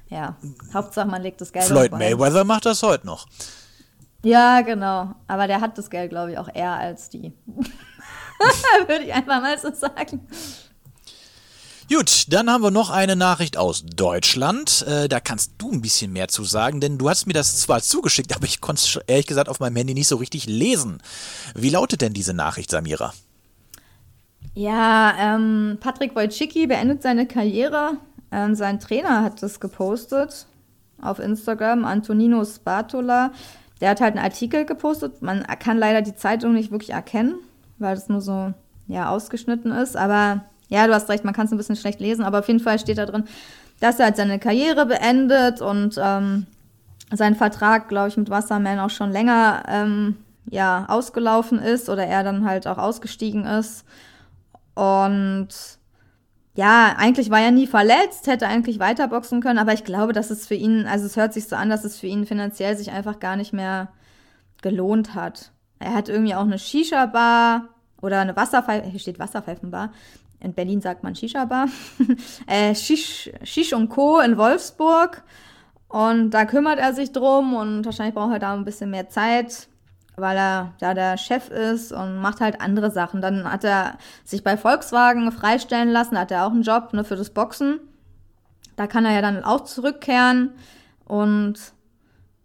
Ja, Hauptsache man legt das Geld Floyd. Mayweather macht das heute noch. Ja, genau. Aber der hat das Geld, glaube ich, auch eher als die. [LAUGHS] Würde ich einfach mal so sagen. Gut, dann haben wir noch eine Nachricht aus Deutschland. Äh, da kannst du ein bisschen mehr zu sagen, denn du hast mir das zwar zugeschickt, aber ich konnte es ehrlich gesagt auf meinem Handy nicht so richtig lesen. Wie lautet denn diese Nachricht, Samira? Ja, ähm, Patrick Wojcicki beendet seine Karriere. Ähm, sein Trainer hat das gepostet auf Instagram, Antonino Spatola. Der hat halt einen Artikel gepostet. Man kann leider die Zeitung nicht wirklich erkennen, weil es nur so ja, ausgeschnitten ist. Aber ja, du hast recht, man kann es ein bisschen schlecht lesen. Aber auf jeden Fall steht da drin, dass er halt seine Karriere beendet und ähm, sein Vertrag, glaube ich, mit Wasserman auch schon länger ähm, ja, ausgelaufen ist oder er dann halt auch ausgestiegen ist. Und ja, eigentlich war er nie verletzt, hätte eigentlich weiterboxen können, aber ich glaube, dass es für ihn, also es hört sich so an, dass es für ihn finanziell sich einfach gar nicht mehr gelohnt hat. Er hat irgendwie auch eine Shisha-Bar oder eine Wasserpfeife, hier steht Wasserpfeifenbar. In Berlin sagt man Shisha-Bar. [LAUGHS] äh, Shish, Shish und Co. in Wolfsburg. Und da kümmert er sich drum und wahrscheinlich braucht er da ein bisschen mehr Zeit weil er da der Chef ist und macht halt andere Sachen. Dann hat er sich bei Volkswagen freistellen lassen, hat er auch einen Job ne, für das Boxen. Da kann er ja dann auch zurückkehren und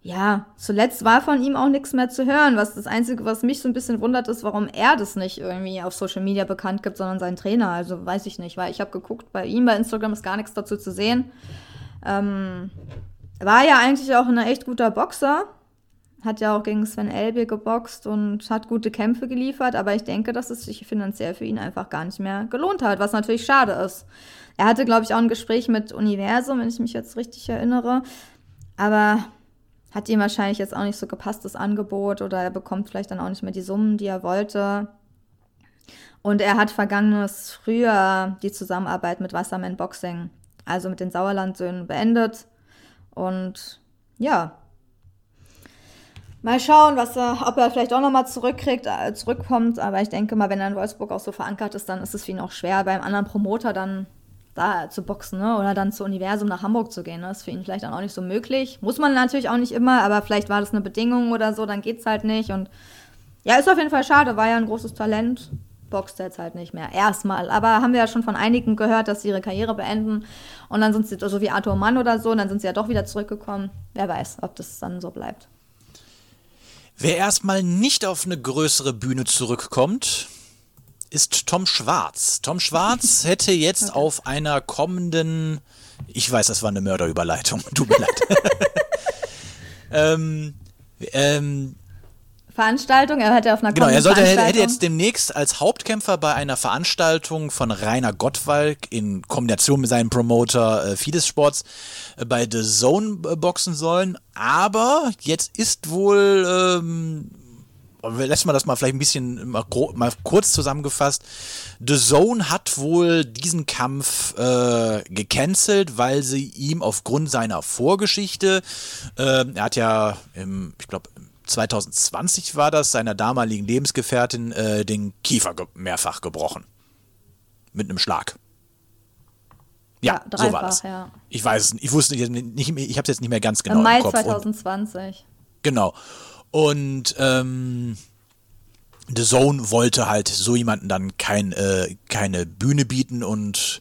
ja, zuletzt war von ihm auch nichts mehr zu hören. Was das Einzige, was mich so ein bisschen wundert, ist, warum er das nicht irgendwie auf Social Media bekannt gibt, sondern sein Trainer. Also weiß ich nicht, weil ich habe geguckt, bei ihm bei Instagram ist gar nichts dazu zu sehen. Ähm, war ja eigentlich auch ein echt guter Boxer hat ja auch gegen Sven Elbe geboxt und hat gute Kämpfe geliefert, aber ich denke, dass es sich finanziell für ihn einfach gar nicht mehr gelohnt hat, was natürlich schade ist. Er hatte, glaube ich, auch ein Gespräch mit Universum, wenn ich mich jetzt richtig erinnere, aber hat ihm wahrscheinlich jetzt auch nicht so gepasst, das Angebot, oder er bekommt vielleicht dann auch nicht mehr die Summen, die er wollte. Und er hat vergangenes Frühjahr die Zusammenarbeit mit Wasserman Boxing, also mit den Sauerlandsöhnen, beendet. Und ja, Mal schauen, was er, ob er vielleicht auch nochmal zurückkriegt, äh, zurückkommt. Aber ich denke mal, wenn er in Wolfsburg auch so verankert ist, dann ist es für ihn auch schwer, beim anderen Promoter dann da zu boxen, ne? Oder dann zu Universum nach Hamburg zu gehen. Ne? Das ist für ihn vielleicht auch nicht so möglich. Muss man natürlich auch nicht immer, aber vielleicht war das eine Bedingung oder so, dann geht's halt nicht. Und ja, ist auf jeden Fall schade, war ja ein großes Talent. Boxt jetzt halt nicht mehr. Erstmal. Aber haben wir ja schon von einigen gehört, dass sie ihre Karriere beenden. Und dann sind sie so wie Arthur Mann oder so, und dann sind sie ja doch wieder zurückgekommen. Wer weiß, ob das dann so bleibt. Wer erstmal nicht auf eine größere Bühne zurückkommt, ist Tom Schwarz. Tom Schwarz [LAUGHS] hätte jetzt okay. auf einer kommenden, ich weiß, das war eine Mörderüberleitung, [LAUGHS] tut mir leid. [LAUGHS] ähm, ähm, Veranstaltung. Er hätte auf einer Genau, er sollte, er hätte jetzt demnächst als Hauptkämpfer bei einer Veranstaltung von Rainer Gottwalk in Kombination mit seinem Promoter äh, Fides Sports äh, bei The Zone äh, boxen sollen. Aber jetzt ist wohl, ähm, lässt man das mal vielleicht ein bisschen mal, mal, kurz zusammengefasst. The Zone hat wohl diesen Kampf äh, gecancelt, weil sie ihm aufgrund seiner Vorgeschichte, äh, er hat ja, im, ich glaube, 2020 war das, seiner damaligen Lebensgefährtin äh, den Kiefer ge mehrfach gebrochen. Mit einem Schlag. Ja, ja dreifach, so war das. Ja. Ich weiß es, ich wusste nicht, ich habe es jetzt nicht mehr ganz genau im, Mai im Kopf. 2020. Und, genau. Und ähm, The Zone wollte halt so jemanden dann kein, äh, keine Bühne bieten und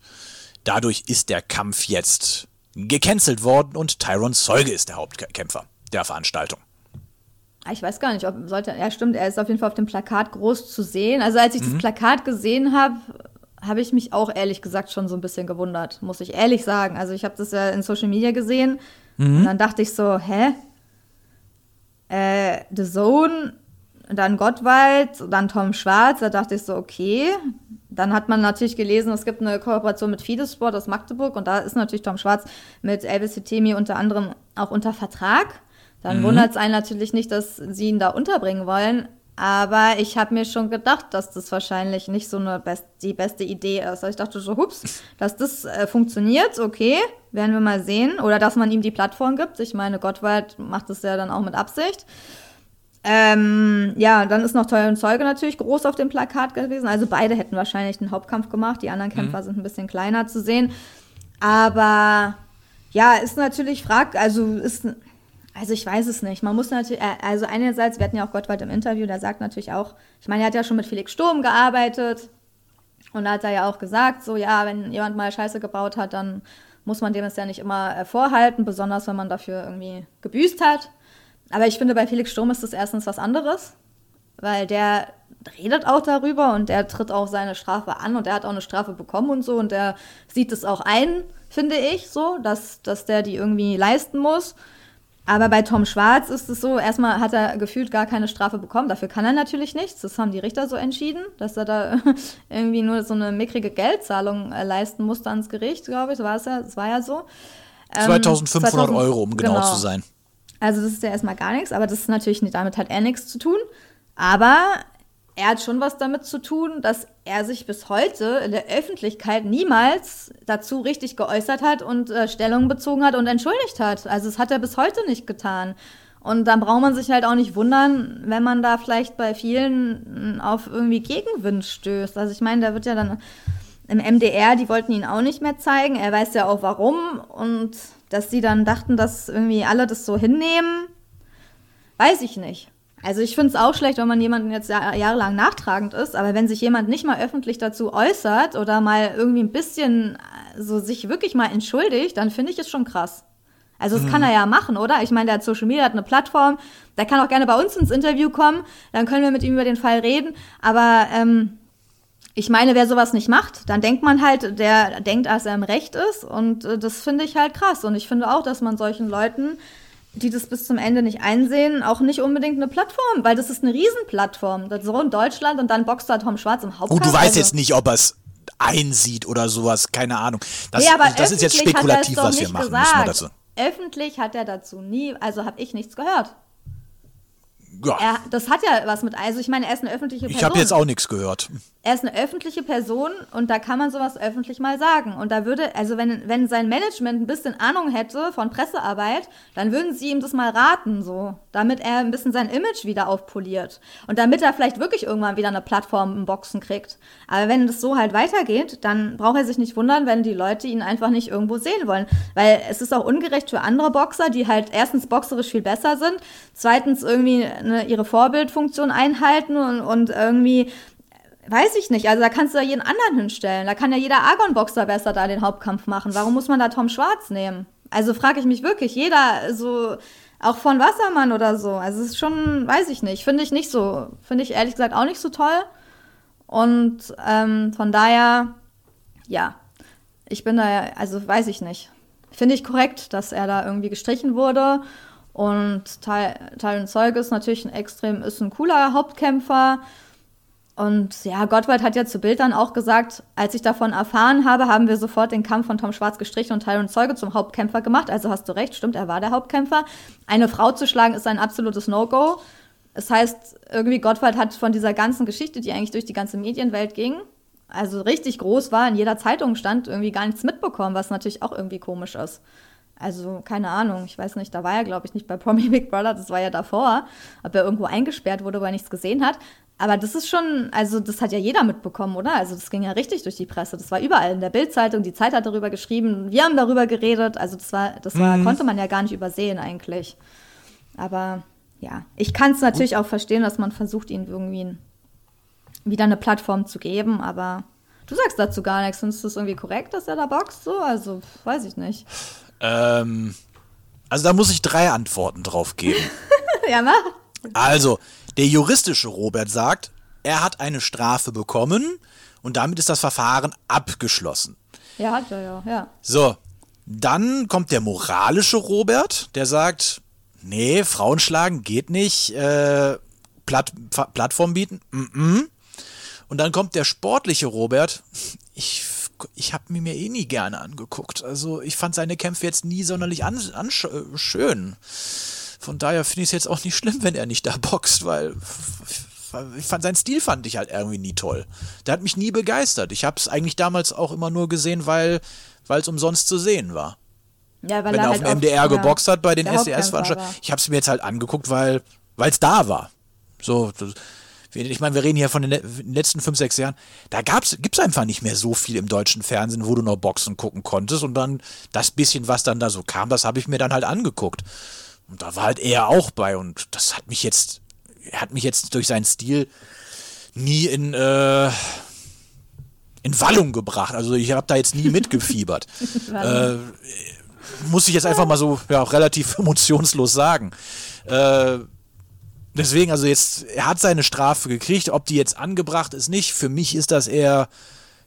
dadurch ist der Kampf jetzt gecancelt worden und Tyron Zeuge ist der Hauptkämpfer der Veranstaltung. Ah, ich weiß gar nicht, ob sollte. Ja, stimmt, er ist auf jeden Fall auf dem Plakat groß zu sehen. Also als ich mhm. das Plakat gesehen habe, habe ich mich auch ehrlich gesagt schon so ein bisschen gewundert, muss ich ehrlich sagen. Also ich habe das ja in Social Media gesehen mhm. und dann dachte ich so, hä? Äh, The Zone, dann Gottwald, dann Tom Schwarz, da dachte ich so, okay. Dann hat man natürlich gelesen, es gibt eine Kooperation mit Fides Sport aus Magdeburg und da ist natürlich Tom Schwarz mit Elvis Hitemi unter anderem auch unter Vertrag. Dann mhm. wundert es einen natürlich nicht, dass sie ihn da unterbringen wollen. Aber ich habe mir schon gedacht, dass das wahrscheinlich nicht so eine best die beste Idee ist. Also ich dachte so, hups, dass das äh, funktioniert, okay, werden wir mal sehen. Oder dass man ihm die Plattform gibt. Ich meine, Gottwald macht das ja dann auch mit Absicht. Ähm, ja, dann ist noch Teuer und Zeuge natürlich groß auf dem Plakat gewesen. Also beide hätten wahrscheinlich den Hauptkampf gemacht. Die anderen Kämpfer mhm. sind ein bisschen kleiner zu sehen. Aber ja, ist natürlich frag, also ist also ich weiß es nicht. Man muss natürlich, äh, also einerseits, wir hatten ja auch Gottwald im Interview, der sagt natürlich auch, ich meine, er hat ja schon mit Felix Sturm gearbeitet. Und da hat er ja auch gesagt, so ja, wenn jemand mal Scheiße gebaut hat, dann muss man dem es ja nicht immer äh, vorhalten, besonders wenn man dafür irgendwie gebüßt hat. Aber ich finde, bei Felix Sturm ist das erstens was anderes, weil der redet auch darüber und der tritt auch seine Strafe an und der hat auch eine Strafe bekommen und so und der sieht es auch ein, finde ich, so, dass, dass der die irgendwie leisten muss. Aber bei Tom Schwarz ist es so, erstmal hat er gefühlt gar keine Strafe bekommen. Dafür kann er natürlich nichts. Das haben die Richter so entschieden, dass er da [LAUGHS] irgendwie nur so eine mickrige Geldzahlung äh, leisten musste ans Gericht, glaube ich. War es ja, das war ja so. Ähm, 2500 2000, Euro, um genau, genau, zu sein. Also das ist ja erstmal gar nichts, aber das ist natürlich nicht, damit hat er nichts zu tun. Aber er hat schon was damit zu tun, dass er sich bis heute in der Öffentlichkeit niemals dazu richtig geäußert hat und äh, Stellung bezogen hat und entschuldigt hat. Also das hat er bis heute nicht getan. Und dann braucht man sich halt auch nicht wundern, wenn man da vielleicht bei vielen auf irgendwie Gegenwind stößt. Also ich meine, da wird ja dann im MDR, die wollten ihn auch nicht mehr zeigen. Er weiß ja auch warum. Und dass sie dann dachten, dass irgendwie alle das so hinnehmen, weiß ich nicht. Also ich finde es auch schlecht, wenn man jemanden jetzt jahrelang nachtragend ist, aber wenn sich jemand nicht mal öffentlich dazu äußert oder mal irgendwie ein bisschen äh, so sich wirklich mal entschuldigt, dann finde ich es schon krass. Also das mhm. kann er ja machen, oder? Ich meine, der hat Social Media, hat eine Plattform, der kann auch gerne bei uns ins Interview kommen, dann können wir mit ihm über den Fall reden. Aber ähm, ich meine, wer sowas nicht macht, dann denkt man halt, der denkt, dass er im Recht ist und äh, das finde ich halt krass. Und ich finde auch, dass man solchen Leuten die das bis zum Ende nicht einsehen, auch nicht unbedingt eine Plattform, weil das ist eine Riesenplattform. Das so in Deutschland und dann boxt da Tom Schwarz im Hauptkampf. Gut, du weißt also. jetzt nicht, ob er es einsieht oder sowas, keine Ahnung. Das, nee, das ist jetzt spekulativ, was wir machen, gesagt. dazu. Öffentlich hat er dazu nie, also habe ich nichts gehört. Ja. Er, das hat ja was mit, also ich meine, er ist eine öffentliche Person. Ich habe jetzt auch nichts gehört. Er ist eine öffentliche Person und da kann man sowas öffentlich mal sagen. Und da würde, also wenn, wenn sein Management ein bisschen Ahnung hätte von Pressearbeit, dann würden sie ihm das mal raten, so, damit er ein bisschen sein Image wieder aufpoliert. Und damit er vielleicht wirklich irgendwann wieder eine Plattform im Boxen kriegt. Aber wenn das so halt weitergeht, dann braucht er sich nicht wundern, wenn die Leute ihn einfach nicht irgendwo sehen wollen. Weil es ist auch ungerecht für andere Boxer, die halt erstens boxerisch viel besser sind, zweitens irgendwie eine, ihre Vorbildfunktion einhalten und, und irgendwie Weiß ich nicht. Also da kannst du ja jeden anderen hinstellen. Da kann ja jeder Argon-Boxer besser da den Hauptkampf machen. Warum muss man da Tom Schwarz nehmen? Also frage ich mich wirklich. Jeder so, auch von Wassermann oder so. Also es ist schon, weiß ich nicht. Finde ich nicht so. Finde ich ehrlich gesagt auch nicht so toll. Und ähm, von daher, ja, ich bin da also weiß ich nicht. Finde ich korrekt, dass er da irgendwie gestrichen wurde. Und Tyron Zeuge ist natürlich ein extrem, ist ein cooler Hauptkämpfer. Und ja, Gottwald hat ja zu Bild dann auch gesagt, als ich davon erfahren habe, haben wir sofort den Kampf von Tom Schwarz gestrichen und Tyron Zeuge zum Hauptkämpfer gemacht. Also hast du recht, stimmt, er war der Hauptkämpfer. Eine Frau zu schlagen ist ein absolutes No-Go. Das heißt, irgendwie Gottwald hat von dieser ganzen Geschichte, die eigentlich durch die ganze Medienwelt ging, also richtig groß war, in jeder Zeitung stand, irgendwie gar nichts mitbekommen, was natürlich auch irgendwie komisch ist. Also, keine Ahnung, ich weiß nicht, da war er, glaube ich, nicht bei Promi [LAUGHS] Big Brother, das war ja davor, ob er irgendwo eingesperrt wurde, wo er nichts gesehen hat. Aber das ist schon, also das hat ja jeder mitbekommen, oder? Also das ging ja richtig durch die Presse. Das war überall in der Bildzeitung, die Zeit hat darüber geschrieben, wir haben darüber geredet. Also das war, das war, mhm. konnte man ja gar nicht übersehen eigentlich. Aber ja, ich kann es natürlich auch verstehen, dass man versucht, ihnen irgendwie wieder eine Plattform zu geben, aber du sagst dazu gar nichts. Findest du es irgendwie korrekt, dass er da boxt? So? Also, weiß ich nicht. Ähm, also da muss ich drei Antworten drauf geben. [LAUGHS] ja, mach. Also, der juristische Robert sagt, er hat eine Strafe bekommen und damit ist das Verfahren abgeschlossen. Ja, hat er ja, ja. So, dann kommt der moralische Robert, der sagt, nee, Frauen schlagen geht nicht, äh, Platt, Plattform bieten, mm -mm. Und dann kommt der sportliche Robert, [LAUGHS] ich, ich habe mir eh nie gerne angeguckt. Also ich fand seine Kämpfe jetzt nie sonderlich an, an, schön. Von daher finde ich es jetzt auch nicht schlimm, wenn er nicht da boxt, weil ich fand seinen Stil fand ich halt irgendwie nie toll. Der hat mich nie begeistert. Ich habe es eigentlich damals auch immer nur gesehen, weil es umsonst zu sehen war. Ja, weil Wenn er, auf halt dem MDR geboxt hat bei den SDS-Veranstaltungen. Ich habe es mir jetzt halt angeguckt, weil es da war. So, ich meine, wir reden hier von den letzten fünf, sechs Jahren. Da gibt es einfach nicht mehr so viel im deutschen Fernsehen, wo du noch Boxen gucken konntest. Und dann das bisschen, was dann da so kam, das habe ich mir dann halt angeguckt. Und da war halt er auch bei und das hat mich jetzt, hat mich jetzt durch seinen Stil nie in, äh, in Wallung gebracht. Also ich habe da jetzt nie mitgefiebert. [LAUGHS] äh, muss ich jetzt einfach mal so ja, relativ [LAUGHS] emotionslos sagen. Äh, deswegen, also jetzt, er hat seine Strafe gekriegt, ob die jetzt angebracht ist, nicht. Für mich ist das eher,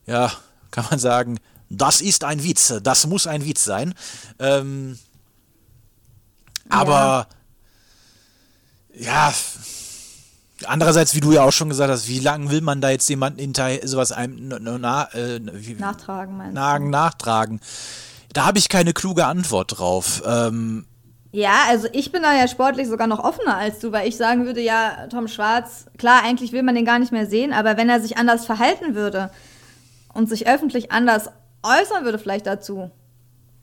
ja, kann man sagen, das ist ein Witz, das muss ein Witz sein. Ähm, aber ja. Andererseits, wie du ja auch schon gesagt hast, wie lange will man da jetzt jemanden hinterher sowas einem na, äh, wie, Nachtragen, meinst nagen, nachtragen? Da habe ich keine kluge Antwort drauf. Ähm, Ja, also ich bin da ja sportlich sogar noch offener als du, weil ich sagen würde, ja, Tom Schwarz, klar, eigentlich will man den gar nicht mehr sehen, aber wenn er sich anders verhalten würde und sich öffentlich anders äußern würde, vielleicht dazu,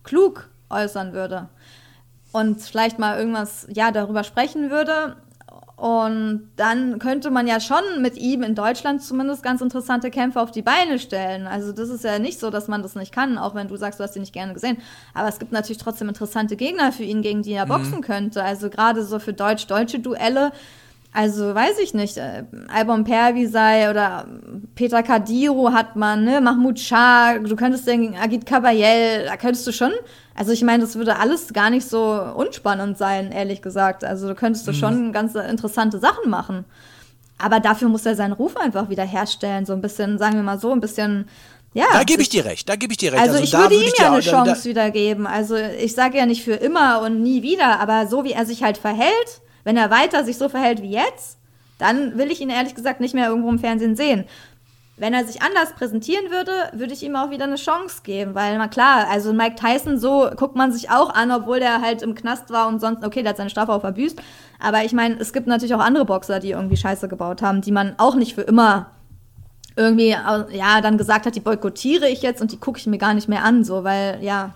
klug äußern würde und vielleicht mal irgendwas, ja, darüber sprechen würde, und dann könnte man ja schon mit ihm in Deutschland zumindest ganz interessante Kämpfe auf die Beine stellen. Also das ist ja nicht so, dass man das nicht kann, auch wenn du sagst, du hast ihn nicht gerne gesehen. Aber es gibt natürlich trotzdem interessante Gegner für ihn, gegen die er boxen könnte. Also gerade so für deutsch-deutsche Duelle. Also weiß ich nicht, äh, Albon Pervisai oder Peter Kadiro hat man, ne, Mahmoud Shah, du könntest den Agit Kabayel, da könntest du schon, also ich meine, das würde alles gar nicht so unspannend sein, ehrlich gesagt. Also da könntest du schon ganz interessante Sachen machen. Aber dafür muss er seinen Ruf einfach wieder herstellen, so ein bisschen, sagen wir mal so, ein bisschen, ja. da gebe ich dir recht, da gebe ich dir recht. Also, ich da würde würd ihm ja eine da- Chance wieder geben. Also ich sage ja nicht für immer und nie wieder, aber so wie er sich halt verhält, wenn er weiter sich so verhält wie jetzt, dann will ich ihn ehrlich gesagt nicht mehr irgendwo im Fernsehen sehen. Wenn er sich anders präsentieren würde, würde ich ihm auch wieder eine Chance geben, weil na klar, also Mike Tyson so guckt man sich auch an, obwohl der halt im Knast war und sonst okay, der hat seine Strafe auch verbüßt, aber ich meine, es gibt natürlich auch andere Boxer, die irgendwie Scheiße gebaut haben, die man auch nicht für immer irgendwie, ja, dann gesagt hat, die boykottiere ich jetzt und die gucke ich mir gar nicht mehr an, so, weil, ja,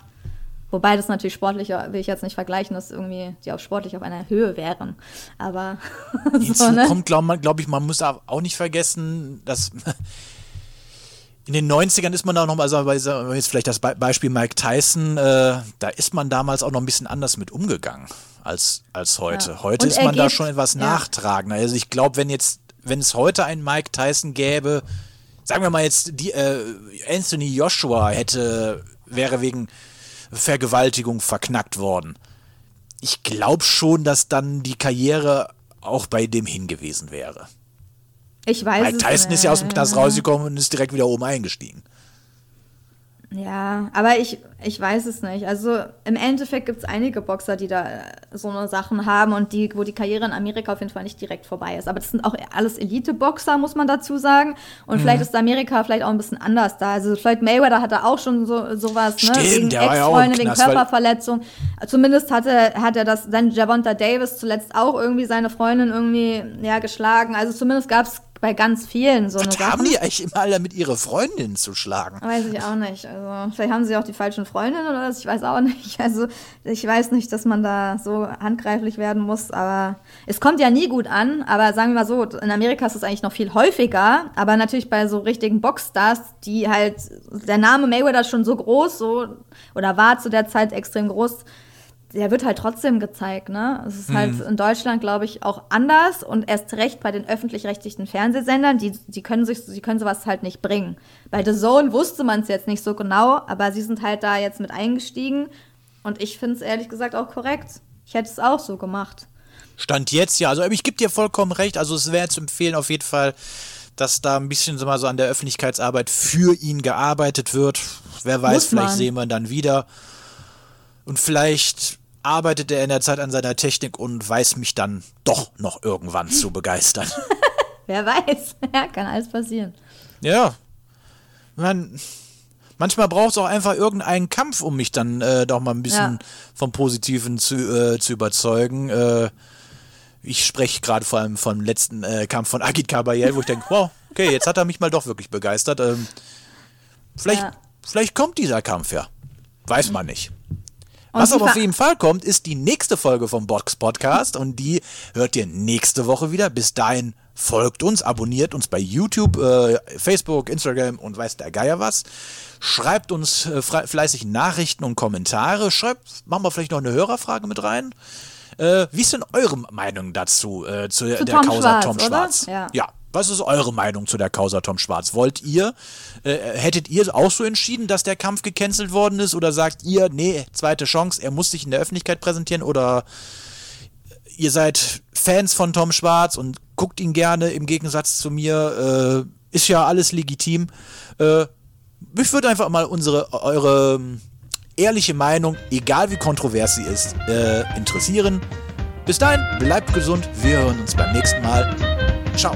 wobei das natürlich sportlicher, will ich jetzt nicht vergleichen, dass irgendwie die auch sportlich auf einer Höhe wären, aber [LAUGHS] Hinzu so, ne? kommt, glaube glaub ich, man muss auch nicht vergessen, dass [LAUGHS] in den 90ern ist man da noch mal, also jetzt vielleicht das Be Beispiel Mike Tyson, äh, da ist man damals auch noch ein bisschen anders mit umgegangen als, als heute. Ja. Heute Und ist man da geht- schon etwas ja. nachtragender. Also ich glaube, wenn jetzt, wenn es heute einen Mike Tyson gäbe, sagen wir mal jetzt, die, äh, Anthony Joshua hätte, wäre wegen Vergewaltigung verknackt worden. Ich glaube schon, dass dann die Karriere auch bei dem hingewiesen wäre. ich weiß Mike es Tyson ist ja aus dem nicht. Knast rausgekommen und ist direkt wieder oben eingestiegen. Ja, aber ich, ich weiß es nicht. Also im Endeffekt gibt es einige Boxer, die da äh, so eine Sachen haben und die, wo die Karriere in Amerika auf jeden Fall nicht direkt vorbei ist. Aber das sind auch alles Elite-Boxer, muss man dazu sagen. Und Mhm. vielleicht ist Amerika vielleicht auch ein bisschen anders da. Also Floyd Mayweather hatte auch schon so sowas, ne? Stimmt, wegen Ex-Freundin, wegen Knast, weil- Körperverletzung. Zumindest hatte, hat er das, dann Javonta Davis zuletzt auch irgendwie seine Freundin irgendwie, ja, geschlagen. Also zumindest gab es bei ganz vielen so eine Was Sachen. haben die eigentlich immer alle mit ihrer Freundin zu schlagen? Weiß ich auch nicht. Also, vielleicht haben sie auch die falschen Freundinnen oder was, ich weiß auch nicht. [LAUGHS] Also, ich weiß nicht, dass man da so handgreiflich werden muss, aber es kommt ja nie gut an. Aber sagen wir mal so, in Amerika ist es eigentlich noch viel häufiger, aber natürlich bei so richtigen Boxstars, die halt, der Name Mayweather ist schon so groß, so, oder war zu der Zeit extrem groß, der wird halt trotzdem gezeigt, ne? Es ist halt in Deutschland, glaube ich, auch anders und erst recht bei den öffentlich-rechtlichen Fernsehsendern, die, die können sich, die können sowas halt nicht bringen. Bei The Zone wusste man es jetzt nicht so genau, aber sie sind halt da jetzt mit eingestiegen und ich finde es ehrlich gesagt auch korrekt. Ich hätte es auch so gemacht. Stand jetzt ja, also ich gebe dir vollkommen recht. Also es wäre zu empfehlen auf jeden Fall, dass da ein bisschen so mal so an der Öffentlichkeitsarbeit für ihn gearbeitet wird. Wer weiß, vielleicht sehen wir ihn dann wieder. Und vielleicht arbeitet er in der Zeit an seiner Technik und weiß mich dann doch noch irgendwann zu [LAUGHS] begeistern. [LAUGHS] Wer weiß, [LAUGHS] ja, kann alles passieren. Ja. Man, manchmal braucht es auch einfach irgendeinen Kampf, um mich dann äh, doch mal ein bisschen Ja. vom Positiven zu, äh, zu überzeugen. Äh, ich spreche gerade vor allem vom letzten äh, Kampf von Agit Kabayel, wo ich denke, wow, okay, jetzt hat er mich mal doch wirklich begeistert. Ähm, vielleicht, Ja. vielleicht kommt dieser Kampf ja. Weiß man nicht. Was aber auf jeden Fall kommt, ist die nächste Folge vom Box Podcast und die hört ihr nächste Woche wieder. Bis dahin folgt uns, abonniert uns bei YouTube, äh, Facebook, Instagram und weiß der Geier was. Schreibt uns äh, fleißig Nachrichten und Kommentare. Schreibt, machen wir vielleicht noch eine Hörerfrage mit rein. Äh, wie ist denn eure Meinung dazu, äh, zu, der Tom Causa Schwarz, Tom oder? Schwarz? Ja. ja, Was ist eure Meinung zu der Causa Tom Schwarz? Wollt ihr, äh, hättet ihr auch so entschieden, dass der Kampf gecancelt worden ist? Oder sagt ihr, nee, zweite Chance, er muss sich in der Öffentlichkeit präsentieren? Oder ihr seid Fans von Tom Schwarz und guckt ihn gerne im Gegensatz zu mir? Äh, ist ja alles legitim. Äh, mich würde einfach mal unsere, eure ähm, ehrliche Meinung, egal wie kontrovers sie ist, äh, interessieren. Bis dahin, bleibt gesund. Wir hören uns beim nächsten Mal. Ciao.